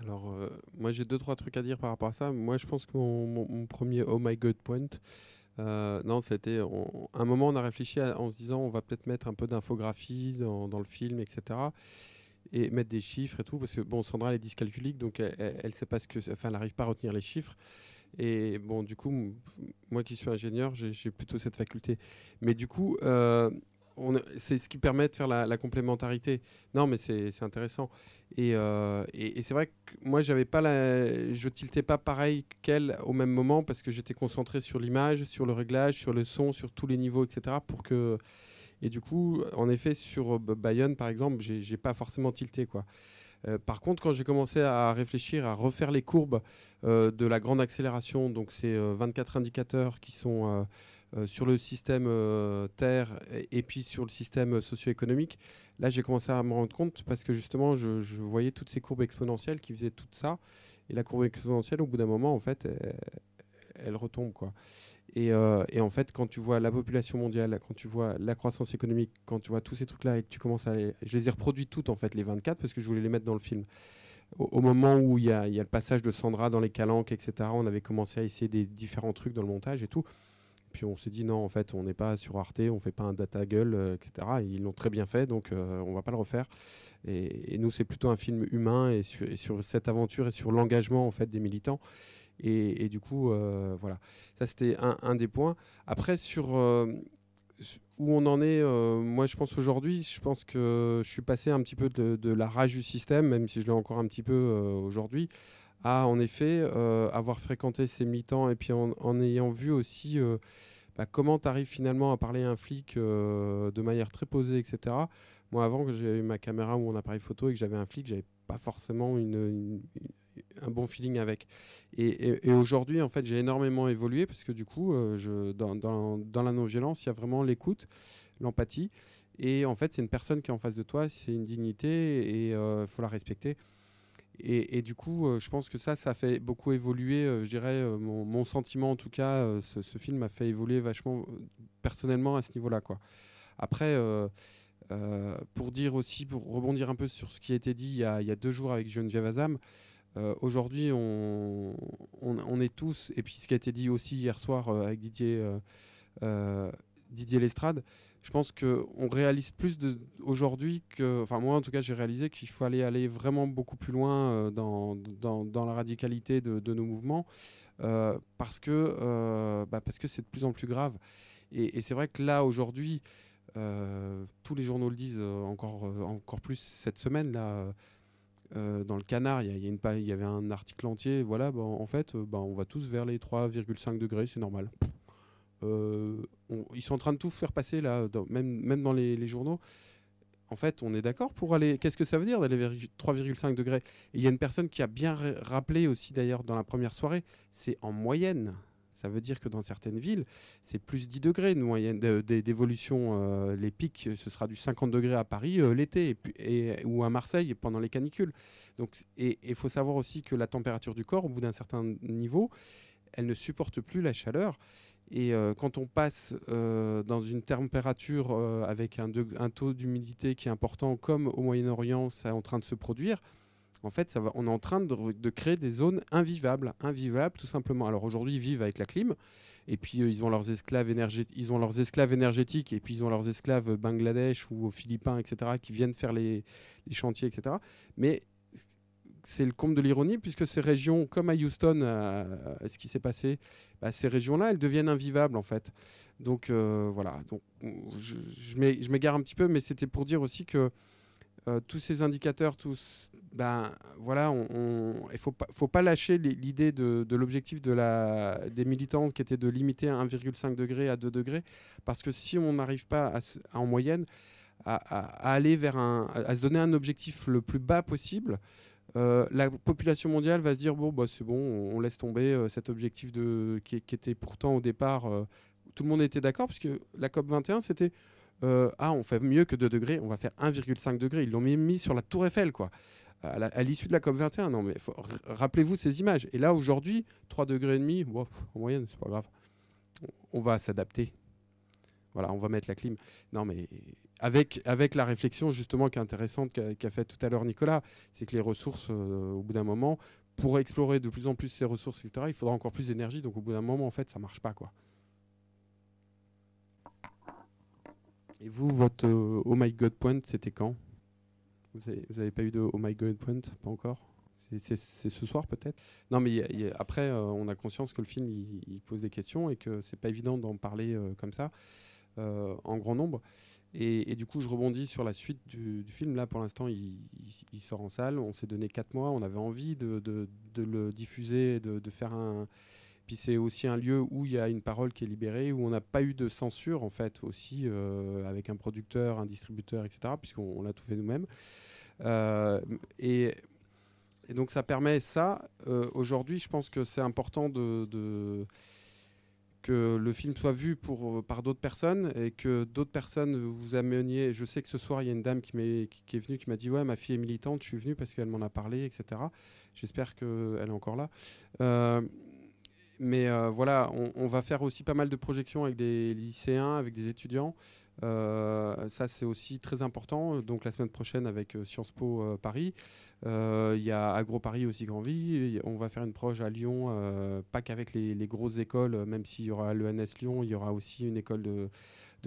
Alors, euh, moi, j'ai deux, trois trucs à dire par rapport à ça. Moi, je pense que mon, premier Oh my God point, euh, non, c'était. un moment, on a réfléchi en se disant on va peut-être mettre un peu d'infographie dans, dans le film, etc. Et mettre des chiffres et tout. Parce que, bon, Sandra, elle est dyscalculique, donc elle, sait pas ce que. Enfin, elle n'arrive pas à retenir les chiffres. Et bon, du coup, moi qui suis ingénieur, j'ai plutôt cette faculté. Mais du coup, euh, c'est ce qui permet de faire la, complémentarité. Non, mais c'est intéressant. Et, euh, et, et c'est vrai que moi, j'avais pas je tiltais pas pareil qu'elle au même moment parce que j'étais concentré sur l'image, sur le réglage, sur le son, sur tous les niveaux, etc. Pour que et du coup, en effet, sur euh, Bayonne, par exemple, j'ai pas forcément tilté quoi. Euh, par contre, quand j'ai commencé à réfléchir, à refaire les courbes de la grande accélération, donc c'est euh, 24 indicateurs qui sont sur le système euh, Terre et, puis sur le système socio-économique, là j'ai commencé à me rendre compte parce que justement je, voyais toutes ces courbes exponentielles qui faisaient tout ça. Et la courbe exponentielle, au bout d'un moment, en fait, elle, retombe. Quoi. Et, euh, et en fait, quand tu vois la population mondiale, quand tu vois la croissance économique, quand tu vois tous ces trucs-là et que tu commences à. Je les ai reproduits toutes, en fait, les 24, parce que je voulais les mettre dans le film. Au, moment où il y y a le passage de Sandra dans les calanques, etc., on avait commencé à essayer des différents trucs dans le montage et tout. Puis on s'est dit non, en fait, on n'est pas sur Arte, on fait pas un data gueule, euh, etc. Et ils l'ont très bien fait, donc euh, on va pas le refaire. Et, nous, c'est plutôt un film humain et sur, et sur cette aventure et sur l'engagement en fait des militants. Et, du coup, euh, voilà, ça c'était un, des points. Après, sur euh, où on en est, moi je pense aujourd'hui, je pense que je suis passé un petit peu de, de la rage du système, même si je l'ai encore un petit peu aujourd'hui, à en effet euh, avoir fréquenté ces militants et puis en, ayant vu aussi euh, bah, comment tu arrives finalement à parler à un flic euh, de manière très posée, etc. Moi, avant que j'ai eu ma caméra ou mon appareil photo et que j'avais un flic, j'avais pas forcément un bon feeling avec. Et, aujourd'hui, en fait, j'ai énormément évolué parce que du coup, dans la non-violence, il y a vraiment l'écoute, l'empathie. Et en fait, c'est une personne qui est en face de toi, c'est une dignité et il faut la respecter. Et, du coup, euh, je pense que ça, ça fait beaucoup évoluer, euh, je dirais, euh, mon, sentiment en tout cas. ce, film m'a fait évoluer vachement personnellement à ce niveau-là. quoi. Après, pour dire aussi, pour rebondir un peu sur ce qui a été dit il y a, a deux jours avec Geneviève Azam, aujourd'hui, on, on, on est tous, et puis ce qui a été dit aussi hier soir avec Didier, Didier Lestrade, je pense qu'on réalise plus aujourd'hui que, enfin moi en tout cas j'ai réalisé qu'il faut aller, vraiment beaucoup plus loin euh, dans, dans, la radicalité de, nos mouvements euh, parce que euh, bah, parce que c'est de plus en plus grave. Et, c'est vrai que là aujourd'hui, tous les journaux le disent encore, encore plus cette semaine là. dans le canard, il y, avait un article entier. Voilà, bah, en fait, bah, on va tous vers les 3,5 degrés, c'est normal. Ils sont en train de tout faire passer là, même, même dans les, journaux. En fait, on est d'accord pour aller. Qu'est-ce que ça veut dire d'aller vers 3,5 degrés? Il y a une personne qui a bien ra- rappelé aussi d'ailleurs dans la première soirée, c'est en moyenne. Ça veut dire que dans certaines villes, c'est plus 10 degrés de moyenne d'évolution. euh, les pics, ce sera du 50 degrés à Paris euh, l'été et- ou à Marseille pendant les canicules. Donc, et il faut savoir aussi que la température du corps, au bout d'un certain niveau, elle ne supporte plus la chaleur. Et euh, quand on passe euh, dans une température euh, avec un, taux d'humidité qui est important, comme au Moyen-Orient, c'est en train de se produire, en fait, ça on est en train de, créer des zones invivables. Invivables, tout simplement. Alors aujourd'hui, ils vivent avec la clim. Et puis, ils, ont leurs esclaves énergé- ils ont leurs esclaves énergétiques. Et puis, ils ont leurs esclaves Bangladesh ou aux Philippins, etc., qui viennent faire les, les chantiers, etc. Mais c'est le comble de l'ironie, puisque ces régions, comme à Houston, euh, ce qui s'est passé, bah, ces régions-là, elles deviennent invivables en fait. Donc euh, voilà, donc, je, je m'é- je m'égare un petit peu, mais c'était pour dire aussi que euh, tous ces indicateurs, tous, ben voilà, il faut pas, faut pas lâcher l'idée de, l'objectif de des militants qui était de limiter à 1,5 degré à 2 degrés, parce que si on n'arrive pas en moyenne à, à- aller vers un, à se donner un objectif le plus bas possible, euh, la population mondiale va se dire bon bah c'est bon on, laisse tomber euh, cet objectif de qui, était pourtant au départ euh, tout le monde était d'accord puisque la COP 21 c'était ah on fait mieux que 2 degrés on va faire 1,5 degrés. Ils l'ont mis sur la tour Eiffel quoi. À l'issue de la COP 21 non mais rappelez-vous ces images. Et là aujourd'hui 3 degrés et demi en moyenne c'est pas grave. On, on va s'adapter. Voilà on va mettre la clim. Non mais avec, avec la réflexion justement qui est intéressante qu'a qu'a fait tout à l'heure Nicolas, c'est que les ressources, euh, au bout d'un moment, pour explorer de plus en plus ces ressources, etc., il faudra encore plus d'énergie. Donc au bout d'un moment, en fait, ça marche pas. quoi. Et vous, votre euh, Oh My God Point, c'était quand? Vous avez, pas eu de Oh My God Point? Pas encore? C'est- ce soir peut-être? Non, mais après, euh, on a conscience que le film, il, il pose des questions et que c'est pas évident d'en parler comme ça, en grand nombre. Et, du coup, je rebondis sur la suite du, film. Là, pour l'instant, il, sort en salle. On s'est donné 4 mois. On avait envie de, le diffuser, de, faire un. Puis c'est aussi un lieu où il y a une parole qui est libérée, où on n'a pas eu de censure, en fait, aussi, euh, avec un producteur, un distributeur, etc., puisqu'on on l'a tout fait nous-mêmes. Euh, et, donc, ça permet ça. Euh, Aujourd'hui, je pense que c'est important de que le film soit vu pour, euh, par d'autres personnes et que d'autres personnes vous ameniez. Je sais que ce soir, il y a une dame qui, est venue qui m'a dit Ouais, ma fille est militante, je suis venue parce qu'elle m'en a parlé, etc. J'espère qu'elle est encore là. Euh, mais euh, voilà, on va faire aussi pas mal de projections avec des lycéens, avec des étudiants. Euh, ça, c'est aussi très important. Donc, la semaine prochaine, avec euh, Sciences Po euh, Paris, euh, il y a Agro Paris aussi Grandvie. Et On va faire une proche à Lyon, euh, pas qu'avec les, grosses écoles, euh, même s'il y aura l'ENS Lyon, il y aura aussi une école de,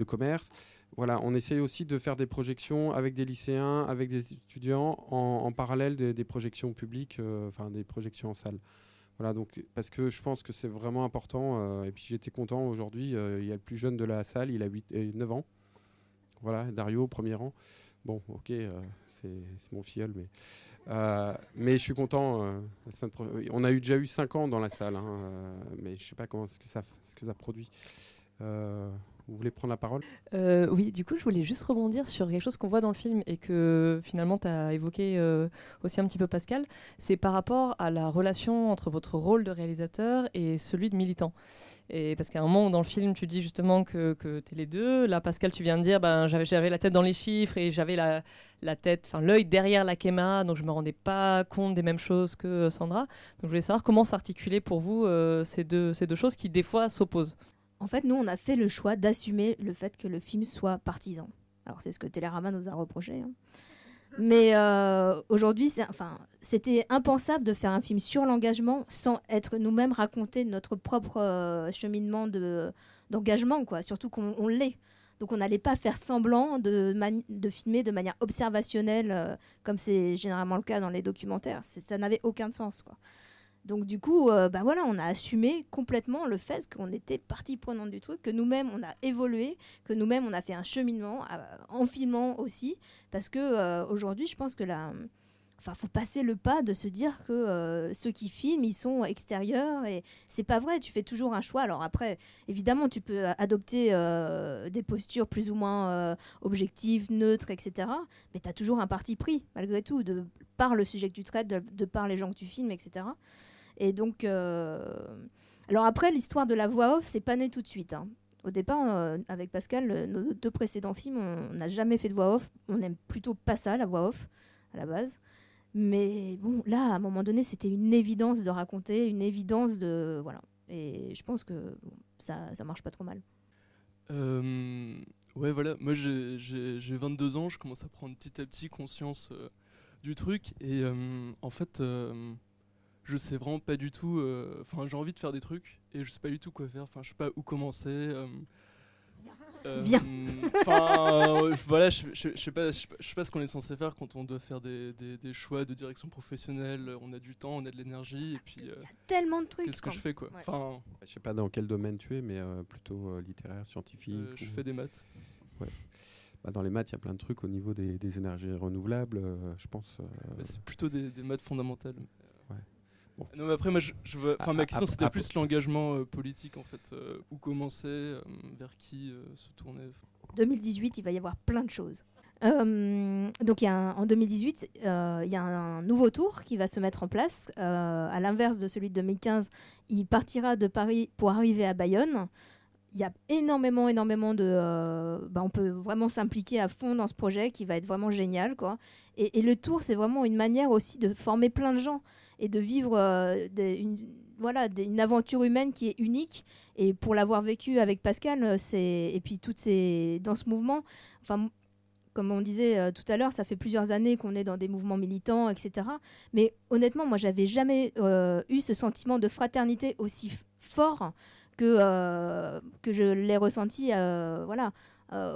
commerce. Voilà, on essaye aussi de faire des projections avec des lycéens, avec des étudiants, en, parallèle des, projections publiques, euh, enfin des projections en salle. Voilà, donc parce que je pense que c'est vraiment important. euh, et puis j'étais content aujourd'hui. euh, il y a le plus jeune de la salle, il a 8, et 9 ans. Voilà, Dario, premier rang. Bon, ok, euh, c'est mon filleul, mais, euh, mais je suis content. euh, on a eu, déjà eu 5 ans dans la salle, hein, mais je sais pas comment ce que ce que ça produit. Vous voulez prendre la parole? Euh, oui, du coup, je voulais juste rebondir sur quelque chose qu'on voit dans le film et que finalement tu as évoqué euh, aussi un petit peu Pascal. C'est par rapport à la relation entre votre rôle de réalisateur et celui de militant. Et parce qu'à un moment dans le film, tu dis justement que, que tu es les deux. Là, Pascal, tu viens de dire ben, j'avais, la tête dans les chiffres et j'avais la, tête, enfin l'œil derrière la caméra, donc je me rendais pas compte des mêmes choses que euh, Sandra. Donc je voulais savoir comment s'articuler pour vous ces, deux, ces deux choses qui des fois s'opposent. En fait, nous, on a fait le choix d'assumer le fait que le film soit partisan. Alors, c'est ce que Télérama nous a reproché. hein. Mais euh, aujourd'hui, enfin, c'était impensable de faire un film sur l'engagement sans être nous-mêmes raconter notre propre euh, cheminement de, d'engagement, quoi. Surtout qu'on on l'est. Donc, on n'allait pas faire semblant de, filmer de manière observationnelle, euh, comme c'est généralement le cas dans les documentaires. Ça n'avait aucun sens, quoi. Donc du coup, euh, bah voilà, on a assumé complètement le fait qu'on était partie prenante du truc, que nous-mêmes on a évolué, que nous-mêmes on a fait un cheminement euh, en filmant aussi, parce que euh, aujourd'hui, je pense que là, enfin, faut passer le pas de se dire que euh, ceux qui filment, ils sont extérieurs et c'est pas vrai. Tu fais toujours un choix. Alors après, évidemment, tu peux adopter des postures plus ou moins objectives, neutres, etc. Mais tu as toujours un parti pris malgré tout, de par le sujet que tu traites, de par les gens que tu filmes, etc. Et donc, euh, Alors après, l'histoire de la voix off, c'est pas né tout de suite. hein. Au départ, euh, avec Pascal, euh, nos deux précédents films, on n'a jamais fait de voix off. On n'aime plutôt pas ça, la voix off, à la base. Mais bon, là, à un moment donné, c'était une évidence de raconter, une évidence de... Voilà. Et je pense que ça, ça marche pas trop mal. Euh, ouais, voilà, moi j'ai- j'ai j'ai 22 ans, je commence à prendre petit à petit conscience du truc. Et en fait, je sais vraiment pas du tout. euh, Enfin, j'ai envie de faire des trucs et je sais pas du tout quoi faire. Enfin, je sais pas où commencer. euh, Viens. Enfin, euh, voilà, je, je, je sais pas, je sais pas- je sais pas ce qu'on est censé faire quand on doit faire des, des- des choix de direction professionnelle. On a du temps, on a de l'énergie, et puis euh, Tellement de trucs. qu'est-ce que je fais quoi Ouais. Enfin, Je sais pas dans quel domaine tu es, mais euh, plutôt euh, littéraire, scientifique. euh, je ou- fais des maths. Bah, dans les maths, il y a plein de trucs au niveau des, des énergies renouvelables, euh, je pense. euh, Bah, c'est plutôt des, des maths fondamentales. Ouais. Bon. Non, mais après, moi, je, je veux- enfin, Ah, ma question, ah, c'était ah, plus l'engagement euh, politique, en fait. euh, où commencer, euh, vers qui euh, se tourner. 2018, il va y avoir plein de choses. Euh, donc il y a un- en 2018, euh, il y a un, nouveau tour qui va se mettre en place. Euh, à l'inverse de celui de 2015, il partira de Paris pour arriver à Bayonne. Il y a énormément, énormément de... euh, bah, on peut vraiment s'impliquer à fond dans ce projet qui va être vraiment génial. Quoi. Et, et le tour, c'est vraiment une manière aussi de former plein de gens et de vivre euh, une, voilà, une aventure humaine qui est unique. Et pour l'avoir vécu avec Pascal, euh, c'est et puis toutes ces dans ce mouvement, enfin comme on disait euh, tout à l'heure, ça fait plusieurs années qu'on est dans des mouvements militants, etc. Mais honnêtement, moi, j'avais jamais eu ce sentiment de fraternité aussi fort que que je l'ai ressenti, voilà.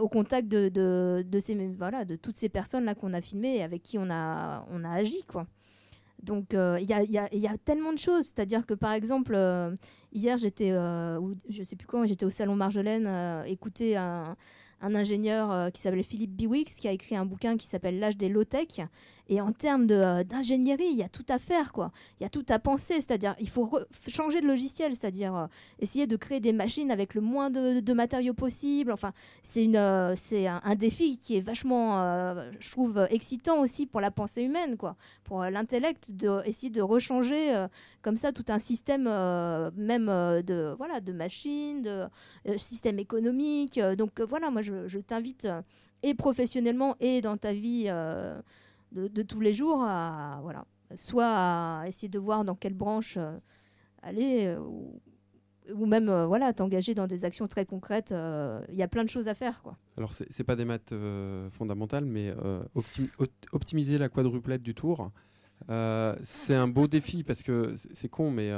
au contact de, de, ces voilà de toutes ces personnes là qu'on a filmées et avec qui on a on a agi quoi donc euh, il y, a, tellement de choses c'est à dire que par exemple euh, Hier, j'étais, euh, je sais plus quand, j'étais au salon Marjolaine, écouter un, un ingénieur qui s'appelle Philippe Biwix, qui a écrit un bouquin qui s'appelle L'âge des low-tech. Et en termes euh, d'ingénierie, il y a tout à faire, quoi. Il y a tout à penser, c'est-à-dire il faut changer de logiciel, c'est-à-dire euh, essayer de créer des machines avec le moins de, matériaux possible. Enfin, c'est, euh, un, un défi qui est vachement, euh, je trouve, excitant aussi pour la pensée humaine, quoi. Pour l'intellect, de essayer de rechanger comme ça tout un système même de voilà de machines de système économique donc voilà moi je, t'invite et professionnellement et dans ta vie de, tous les jours voilà soit à essayer de voir dans quelle branche euh, aller euh, ou, même euh, voilà t'engager dans des actions très concrètes il y a plein de choses à faire quoi. Alors, c'est pas des maths fondamentales, mais optim- op- optimiser la quadruplette du tour, c'est un beau défi parce que c'est con, mais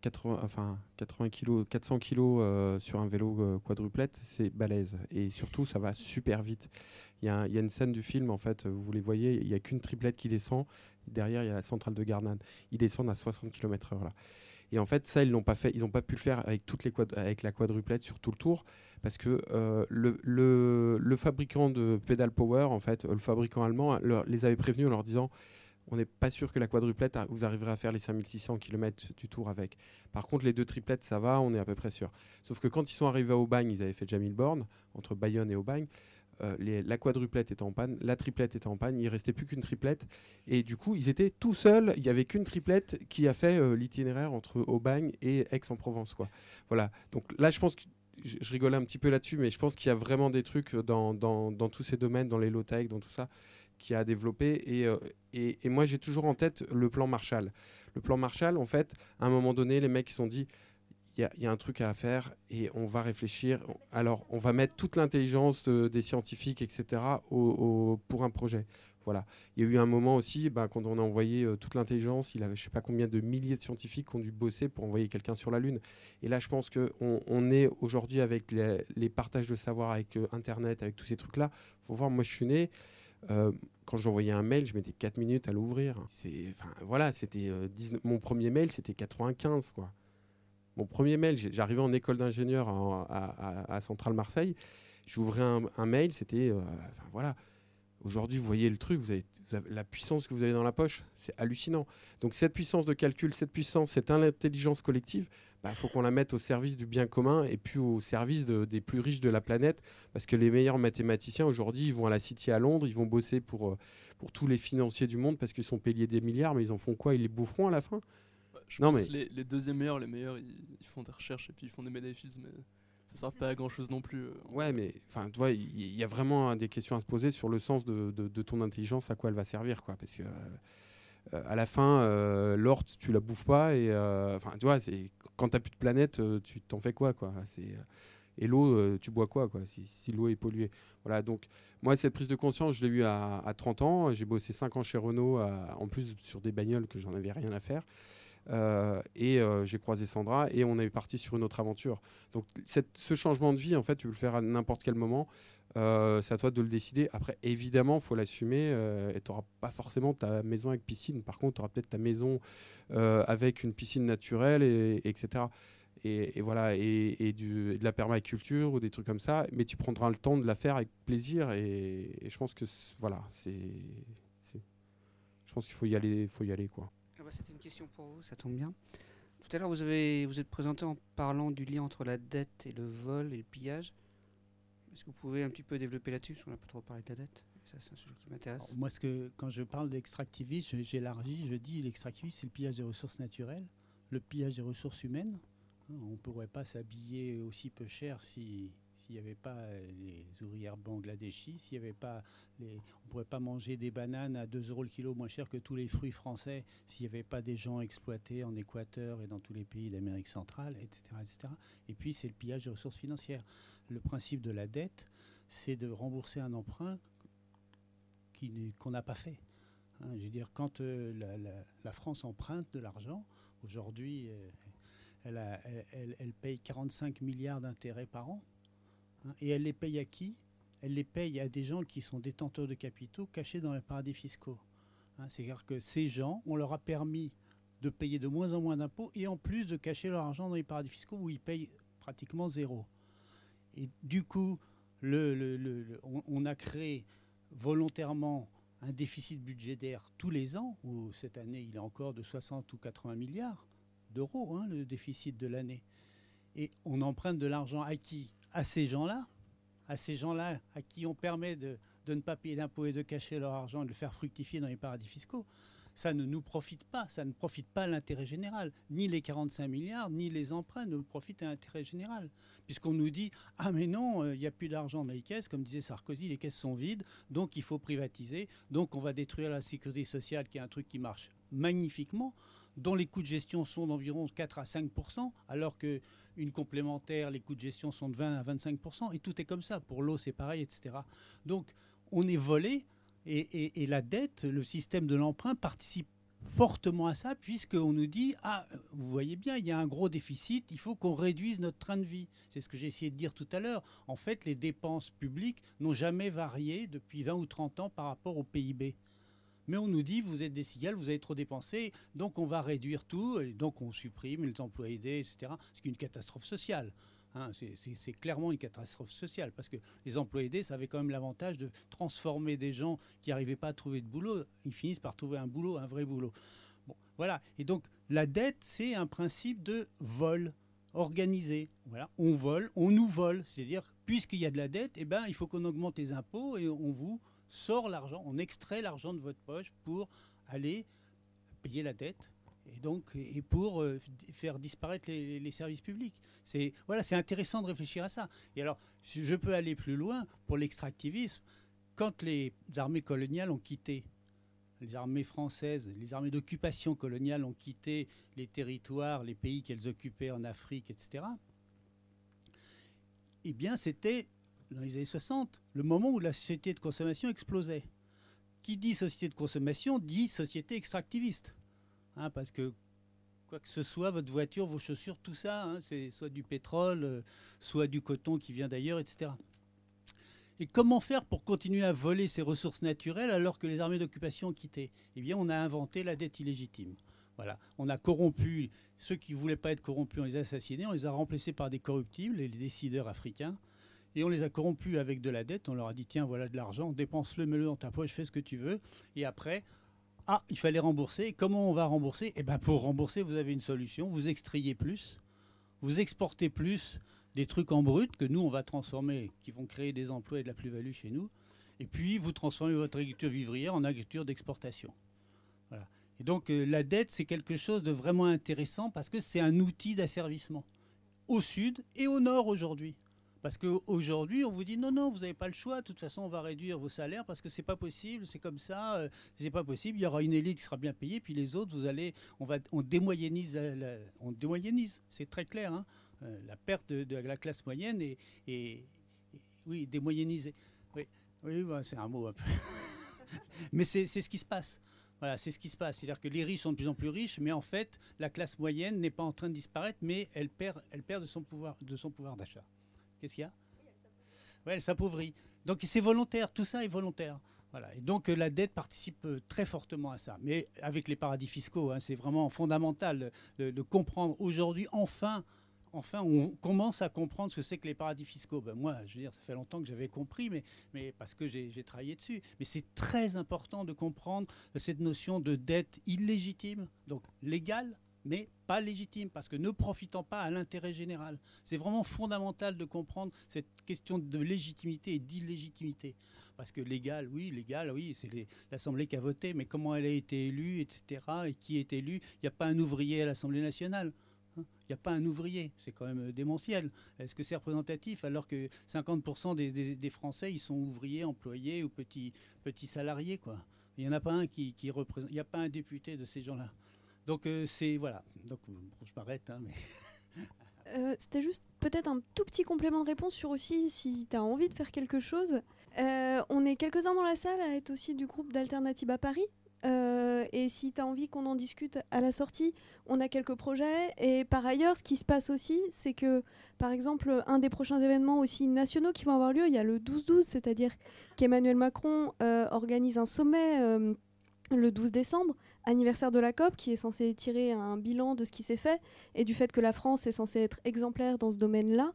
80, enfin, 80 kg, 400 kg euh, sur un vélo euh, quadruplette, c'est balèze. Et surtout, ça va super vite. Il y, y a une scène du film, en fait, vous les voyez, il n'y a qu'une triplette qui descend. Derrière, il y a la centrale de Gardanne. Ils descendent à 60 km/h là. Et en fait, ça, ils l'ont pas fait. Ils n'ont pas pu le faire avec toutes les avec la quadruplette sur tout le tour, parce que euh, le, le, le fabricant de Pedal Power, en fait, le fabricant allemand, les avait prévenus en leur disant on n'est pas sûr que la quadruplette, vous arriverez à faire les 5600 km du tour avec. Par contre, les deux triplettes, ça va, on est à peu près sûr. Sauf que quand ils sont arrivés à Aubagne, ils avaient fait déjà 1000 bornes, entre Bayonne et Aubagne. Euh, la quadruplette était en panne, la triplette était en panne, il restait plus qu'une triplette. Et du coup, ils étaient tout seuls. Il y avait qu'une triplette qui a fait euh, l'itinéraire entre Aubagne et Aix-en-Provence. Quoi. Voilà. Donc là, je pense que je, je rigolais un petit peu là-dessus, mais je pense qu'il y a vraiment des trucs dans, dans, dans tous ces domaines, dans les low-tech, dans tout ça, qui a développé. Et, euh, et, et moi, j'ai toujours en tête le plan Marshall. Le plan Marshall, en fait, à un moment donné, les mecs ils se sont dit il y, a- il un truc à faire et on va réfléchir. Alors, on va mettre toute l'intelligence de- des scientifiques, etc., pour un projet. Voilà. Il y a eu un moment aussi, bah, quand on a envoyé euh, toute l'intelligence, il avait je sais pas combien de milliers de scientifiques qui ont dû bosser pour envoyer quelqu'un sur la Lune. Et là, je pense qu'on on est aujourd'hui avec les, partages de savoir, avec euh, Internet, avec tous ces trucs-là. faut voir, moi, je suis né. Euh, quand j'envoyais un mail, je mettais 4 minutes à l'ouvrir. C'est, enfin, voilà, c'était euh, 19 mon premier mail, c'était 95, quoi. Mon premier mail, j'arrivais en école d'ingénieur à Centrale Marseille. J'ouvrais un, un mail, c'était, euh, enfin voilà. Aujourd'hui, vous voyez le truc, vous avez, vous avez la puissance que vous avez dans la poche, c'est hallucinant. Donc cette puissance de calcul, cette puissance, cette intelligence collective, il faut qu'on la mette au service du bien commun et puis au service de- des plus riches de la planète. Parce que les meilleurs mathématiciens aujourd'hui, ils vont à la City à Londres, ils vont bosser pour, euh, pour tous les financiers du monde parce qu'ils sont payés des milliards, mais ils en font quoi? Ils les boufferont à la fin? Je Non, pense mais- les, les deuxièmes meilleurs, les meilleurs, ils, ils font des recherches et puis ils font des médailles mais ça sert pas à grand chose non plus. euh, Ouais, mais enfin, tu vois, il y, a vraiment des questions à se poser sur le sens de, ton intelligence, à quoi elle va servir, quoi. Parce que euh, à la fin, euh, l'or, tu la bouffes pas, et euh, enfin, tu vois, quand t'as plus de planète, tu t'en fais quoi, quoi. Et l'eau, tu bois quoi, quoi, si, l'eau est polluée. Voilà, donc moi, cette prise de conscience, je l'ai eue à, à 30 ans. J'ai bossé 5 ans chez Renault, en plus sur des bagnoles que j'en avais rien à faire. Euh, et euh, j'ai croisé Sandra et on est parti sur une autre aventure. Donc ce changement de vie, en fait, tu peux le faire à n'importe quel moment. Euh, c'est à toi de le décider. Après, évidemment, il faut l'assumer. et tu n'auras pas forcément ta maison avec piscine. Par contre, tu auras peut-être ta maison avec une piscine naturelle, et, et etc. Et, voilà, et, de la permaculture ou des trucs comme ça. Mais tu prendras le temps de la faire avec plaisir. Et, je pense que voilà, c'est- je pense qu'il faut y aller, faut y aller quoi. Ah bah, C'était une question pour vous, ça tombe bien. Tout à l'heure, vous avez vous êtes présenté en parlant du lien entre la dette et le vol et le pillage. Est-ce que vous pouvez un petit peu développer là-dessus Parce qu'on n'a pas trop parlé de la dette? Ça, c'est un sujet qui m'intéresse. Moi, ce que, quand je parle d'extractivisme, j'élargis, je dis l'extractivisme, c'est le pillage des ressources naturelles, le pillage des ressources humaines. Hein, On ne pourrait pas s'habiller aussi peu cher si s'il n'y avait pas euh, les ouvrières bangladeshis, s'il y avait pas on ne pourrait pas manger des bananes à 2 euros le kilo moins cher que tous les fruits français s'il n'y avait pas des gens exploités en Équateur et dans tous les pays d'Amérique centrale, etc., etc. Et puis c'est le pillage des ressources financières. Le principe de la dette, c'est de rembourser un emprunt qu'on n'a pas fait. Hein, je veux dire, quand euh, la, France emprunte de l'argent, aujourd'hui, euh, elle- elle paye 45 milliards d'intérêts par an. Hein, et elle les paye à qui? Elle les paye à des gens qui sont détenteurs de capitaux cachés dans les paradis fiscaux. Hein, C'est-à-dire que ces gens, on leur a permis de payer de moins en moins d'impôts et en plus de cacher leur argent dans les paradis fiscaux où ils payent pratiquement zéro. Et du coup, on a créé volontairement un déficit budgétaire tous les ans, où cette année il est encore de 60 ou 80 milliards d'euros, hein, le déficit de l'année. Et on emprunte de l'argent à qui? À ces gens-là, à ces gens-là à qui on permet de, ne pas payer d'impôts et de cacher leur argent et de le faire fructifier dans les paradis fiscaux. Ça ne nous profite pas, ça ne profite pas à l'intérêt général. Ni les 45 milliards, ni les emprunts ne profitent à l'intérêt général. Puisqu'on nous dit Ah, mais non, euh, il n'y a plus d'argent dans les caisses, comme disait Sarkozy, les caisses sont vides, donc il faut privatiser, donc on va détruire la sécurité sociale, qui est un truc qui marche magnifiquement, dont les coûts de gestion sont d'environ 4 à 5% alors que une complémentaire, les coûts de gestion sont de 20 à 25% et tout est comme ça. Pour l'eau, c'est pareil, etc. Donc, on est volé et, et- et la dette, le système de l'emprunt participe fortement à ça, puisqu'on nous dit Ah, vous voyez bien, il y a un gros déficit, il faut qu'on réduise notre train de vie. C'est ce que j'ai essayé de dire tout à l'heure. En fait, les dépenses publiques n'ont jamais varié depuis 20 ou 30 ans par rapport au PIB. Mais on nous dit, vous êtes des cigales, vous avez trop dépensé, donc on va réduire tout, donc on supprime les emplois aidés, etc. Ce qui est une catastrophe sociale. Hein, c'est clairement une catastrophe sociale, parce que les emplois aidés, ça avait quand même l'avantage de transformer des gens qui n'arrivaient pas à trouver de boulot, ils finissent par trouver un boulot, un vrai boulot. Bon, voilà. Et donc la dette, c'est un principe de vol organisé. Voilà, on vole, on nous vole. C'est-à-dire, puisqu'il y a de la dette, eh ben, il faut qu'on augmente les impôts et on vous sort l'argent, on extrait l'argent de votre poche pour aller payer la dette et donc et pour euh, faire disparaître les, les services publics. C'est voilà, c'est intéressant de réfléchir à ça. Et alors, je peux aller plus loin pour l'extractivisme. Quand les armées coloniales ont quitté les armées françaises, les armées d'occupation coloniale ont quitté les territoires, les pays qu'elles occupaient en Afrique, etc. Eh bien, c'était dans les années 60, le moment où la société de consommation explosait. Qui dit société de consommation dit société extractiviste. Hein, parce que quoi que ce soit, votre voiture, vos chaussures, tout ça, hein, c'est soit du pétrole, euh, soit du coton qui vient d'ailleurs, etc. Et comment faire pour continuer à voler ces ressources naturelles alors que les armées d'occupation ont quitté? Eh bien, on a inventé la dette illégitime. Voilà, on a corrompu ceux qui ne voulaient pas être corrompus, on les a assassinés, on les a remplacés par des corruptibles, les décideurs africains, et on les a corrompus avec de la dette. On leur a dit tiens, voilà de l'argent, dépense-le, mets-le dans ta poche, fais ce que tu veux. Et après, ah, il fallait rembourser. Comment on va rembourser? Eh bien, pour rembourser, vous avez une solution. Vous extrayez plus, vous exportez plus des trucs en brut que nous, on va transformer, qui vont créer des emplois et de la plus-value chez nous. Et puis, vous transformez votre agriculture vivrière en agriculture d'exportation. Et donc euh, la dette, c'est quelque chose de vraiment intéressant parce que c'est un outil d'asservissement au sud et au nord aujourd'hui. Parce qu'aujourd'hui, on vous dit non, non, vous n'avez pas le choix. De toute façon, on va réduire vos salaires parce que c'est pas possible. C'est comme ça. euh, c'est pas possible. Il y aura une élite qui sera bien payée, puis les autres, vous allez, on va, on démoyennise, la- on. C'est très clair. hein. Euh, la perte de, la classe moyenne est, est- oui, démoyennisée. Oui, oui, bah, c'est un mot un peu. mais c'est ce qui se passe. Voilà, c'est ce qui se passe. C'est-à-dire que les riches sont de plus en plus riches, mais en fait, la classe moyenne n'est pas en train de disparaître, mais elle perd, elle perd de son pouvoir d'achat. Qu'est-ce qu'il y a? Oui, elle s'appauvrit. Donc c'est volontaire, tout ça est volontaire. Voilà. Et donc euh, la dette participe euh, très fortement à ça. Mais avec les paradis fiscaux, hein, c'est vraiment fondamental de, de comprendre aujourd'hui, enfin, enfin, on commence à comprendre ce que c'est que les paradis fiscaux. Ben, moi, je veux dire, ça fait longtemps que j'avais compris, mais, mais parce que j'ai travaillé dessus. Mais c'est très important de comprendre cette notion de dette illégitime, donc légale, mais pas légitime, parce que ne profitant pas à l'intérêt général. C'est vraiment fondamental de comprendre cette question de légitimité et d'illégitimité. Parce que légal, oui, légal, oui, c'est l'Assemblée qui a voté, mais comment elle a été élue, etc., et qui est élu Il n'y a pas un ouvrier à l'Assemblée nationale. hein. Il n'y a pas un ouvrier, c'est quand même euh, démentiel. Est-ce que c'est représentatif alors que 50% des, Français, ils sont ouvriers, employés ou petits, petits salariés quoi. Il n'y en a pas un qui représente, il n'y a pas un député de ces gens-là. Donc euh, c'est voilà. Donc euh, je m'arrête, hein, mais Euh, C'était juste peut-être un tout petit complément de réponse sur aussi si tu as envie de faire quelque chose. On est quelques-uns dans la salle à être aussi du groupe d'Alternative à Paris. Et si tu as envie qu'on en discute à la sortie, on a quelques projets. Et par ailleurs, ce qui se passe aussi, c'est que, par exemple, un des prochains événements aussi nationaux qui vont avoir lieu, il y a le 12-12, c'est-à-dire qu'Emmanuel Macron organise un sommet le 12 décembre, anniversaire de la COP, qui est censé tirer un bilan de ce qui s'est fait et du fait que la France est censée être exemplaire dans ce domaine-là.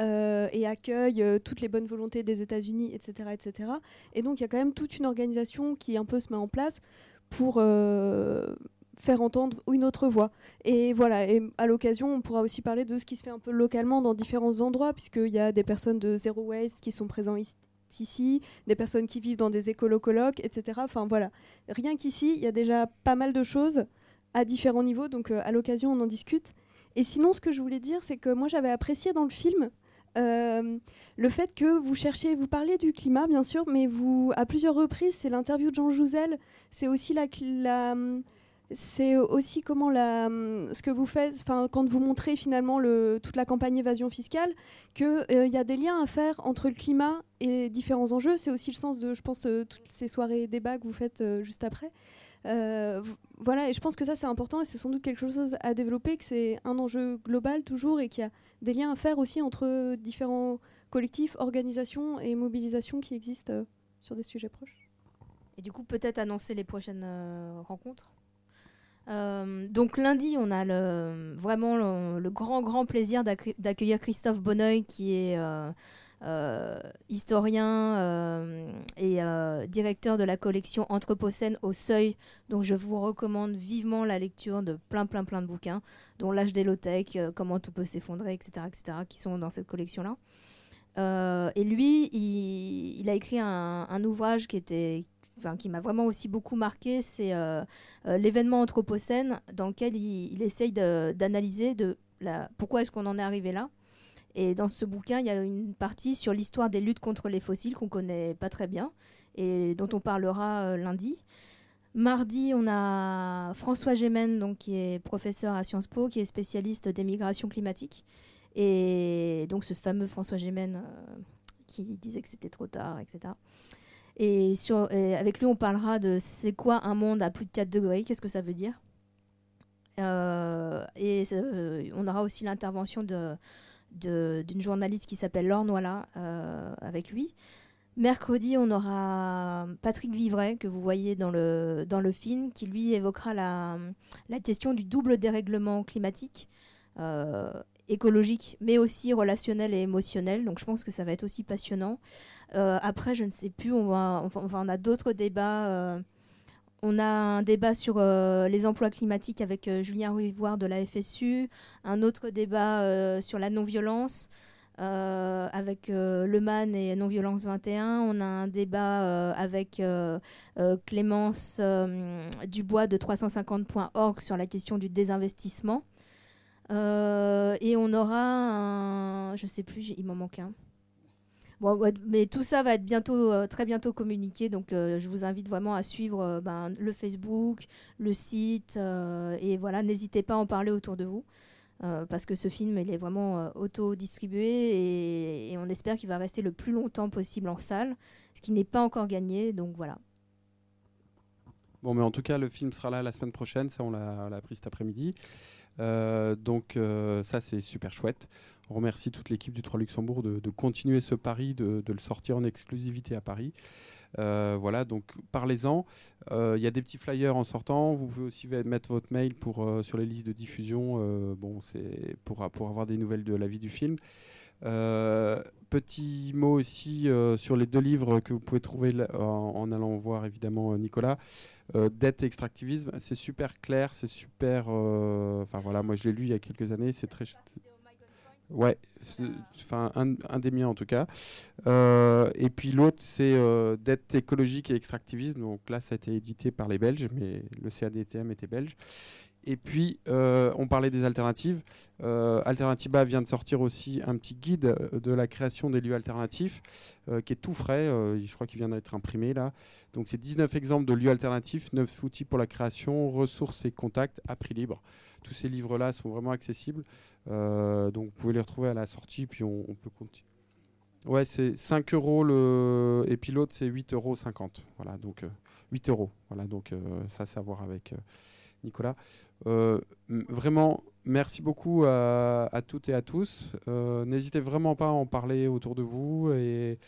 euh, et accueille euh, toutes les bonnes volontés des États-Unis, etc., etc. Et donc il y a quand même toute une organisation qui un peu se met en place pour euh, faire entendre une autre voix. Et voilà, et à l'occasion, on pourra aussi parler de ce qui se fait un peu localement dans différents endroits, puisqu'il y a des personnes de Zero Waste qui sont présentes ici ici, des personnes qui vivent dans des écolocolocs, etc. Enfin voilà, rien qu'ici, il y a déjà pas mal de choses à différents niveaux, donc euh, à l'occasion on en discute. Et sinon, ce que je voulais dire, c'est que moi j'avais apprécié dans le film euh, le fait que vous cherchiez, vous parliez du climat bien sûr, mais vous, à plusieurs reprises, c'est l'interview de Jean Jouzel, c'est aussi la, la c'est aussi comment la, ce que vous faites, enfin quand vous montrez finalement le, toute la campagne évasion fiscale, qu'il il y a des liens à faire entre le climat et différents enjeux. C'est aussi le sens de, je pense, euh, toutes ces soirées débats que vous faites euh, juste après. Euh, voilà, et je pense que ça c'est important et c'est sans doute quelque chose à développer, que c'est un enjeu global toujours et qu'il y a des liens à faire aussi entre différents collectifs, organisations et mobilisations qui existent euh, sur des sujets proches. Et du coup, peut-être annoncer les prochaines euh, rencontres? Euh, donc lundi, on a vraiment le, grand, grand plaisir d'accue- d'accueillir Christophe Bonneuil, qui est euh, euh, historien et directeur de la collection Anthropocène au Seuil. Donc je vous recommande vivement la lecture de plein, plein, plein de bouquins, dont L'âge des low-tech, Comment tout peut s'effondrer, etc., etc., qui sont dans cette collection-là. Et lui, il, a écrit un ouvrage qui était, qui m'a vraiment aussi beaucoup marqué, c'est euh, euh, l'événement anthropocène, dans lequel il, essaye d'analyser de, pourquoi est-ce qu'on en est arrivé là. Et dans ce bouquin, il y a une partie sur l'histoire des luttes contre les fossiles qu'on connaît pas très bien et dont on parlera euh, lundi. Mardi, on a François Gémen, donc, qui est professeur à Sciences Po, qui est spécialiste des migrations climatiques. Et donc ce fameux François Gémen qui disait que c'était trop tard, etc. Et, avec lui, on parlera de c'est quoi un monde à plus de 4 degrés, qu'est-ce que ça veut dire. Euh, et euh, on aura aussi l'intervention d'une journaliste qui s'appelle Laure Noila euh, avec lui. Mercredi, on aura Patrick Vivray, que vous voyez dans le, dans le film, qui lui évoquera la, la question du double dérèglement climatique, écologique, mais aussi relationnel et émotionnel. Donc je pense que ça va être aussi passionnant. Euh, après, je ne sais plus, on, a d'autres débats. euh, on a un débat sur euh, les emplois climatiques avec Julien Rivoire de la FSU, un autre débat sur la non-violence. avec Le Man et Non-Violence 21. On a un débat avec Clémence Dubois de 350.org sur la question du désinvestissement. Et on aura un. Je sais plus, il m'en manque un. Mais tout ça va être bientôt, euh, très bientôt communiqué, donc euh, je vous invite vraiment à suivre euh, ben, le Facebook, le site, et voilà, n'hésitez pas à en parler autour de vous, parce que ce film, il est vraiment auto-distribué, et, on espère qu'il va rester le plus longtemps possible en salle, ce qui n'est pas encore gagné, donc voilà. Bon, mais en tout cas, le film sera là la semaine prochaine. Ça, on l'a appris cet après-midi. Donc, ça, c'est super chouette. On remercie toute l'équipe du 3 Luxembourg de, continuer ce pari, de, le sortir en exclusivité à Paris. Euh, voilà, donc parlez-en. Euh, Il y a des petits flyers en sortant. Vous pouvez aussi mettre votre mail pour, euh, sur les listes de diffusion. Bon, c'est pour, pour avoir des nouvelles de la vie du film. Petit mot aussi sur les deux livres que vous pouvez trouver en, allant voir évidemment Nicolas. Dette et extractivisme, c'est super clair, c'est super. Enfin voilà, moi je l'ai lu il y a quelques années, c'est très. Ouais, enfin un, des miens en tout cas. Euh, et puis l'autre c'est euh, Dette écologique et extractivisme. Donc là ça a été édité par les Belges, mais le CADTM était belge. Et puis, euh, on parlait des alternatives. Euh, Alternativa vient de sortir aussi un petit guide de la création des lieux alternatifs qui est tout frais. je crois qu'il vient d'être imprimé là. Donc, c'est 19 exemples de lieux alternatifs, 9 outils pour la création, ressources et contacts à prix libre. Tous ces livres-là sont vraiment accessibles. Euh, donc, vous pouvez les retrouver à la sortie, puis on, peut continuer. Ouais, c'est 5 euros le. Et puis l'autre, c'est 8,50 euros. Voilà, donc euh, 8 euros. Voilà, donc euh, ça, c'est à voir avec euh, Nicolas. Euh, vraiment, merci beaucoup à, toutes et à tous. Euh, N'hésitez vraiment pas à en parler autour de vous. Et,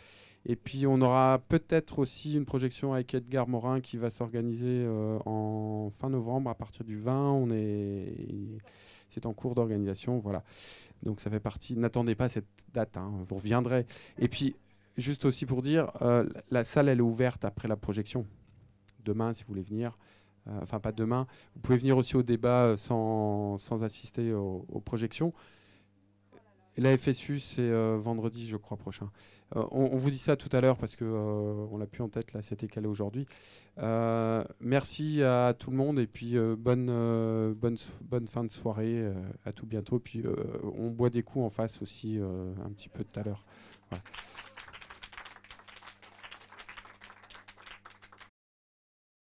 et puis, on aura peut-être aussi une projection avec Edgar Morin qui va s'organiser euh, en fin novembre à partir du 20. On est, c'est en cours d'organisation. Voilà. Donc, ça fait partie. N'attendez pas cette date. hein, vous reviendrez. Et puis, juste aussi pour dire, euh, la salle, elle est ouverte après la projection. Demain, si vous voulez venir. Euh, enfin, pas demain. Vous pouvez venir aussi au débat euh, sans, assister aux projections. La FSU, c'est euh, vendredi, je crois, prochain. Euh, on, vous dit ça tout à l'heure parce que euh, on l'a plus en tête, là, c'était calé aujourd'hui. Merci à tout le monde et puis bonne, bonne, bonne fin de soirée. à tout bientôt. Puis on boit des coups en face aussi un petit peu tout à l'heure.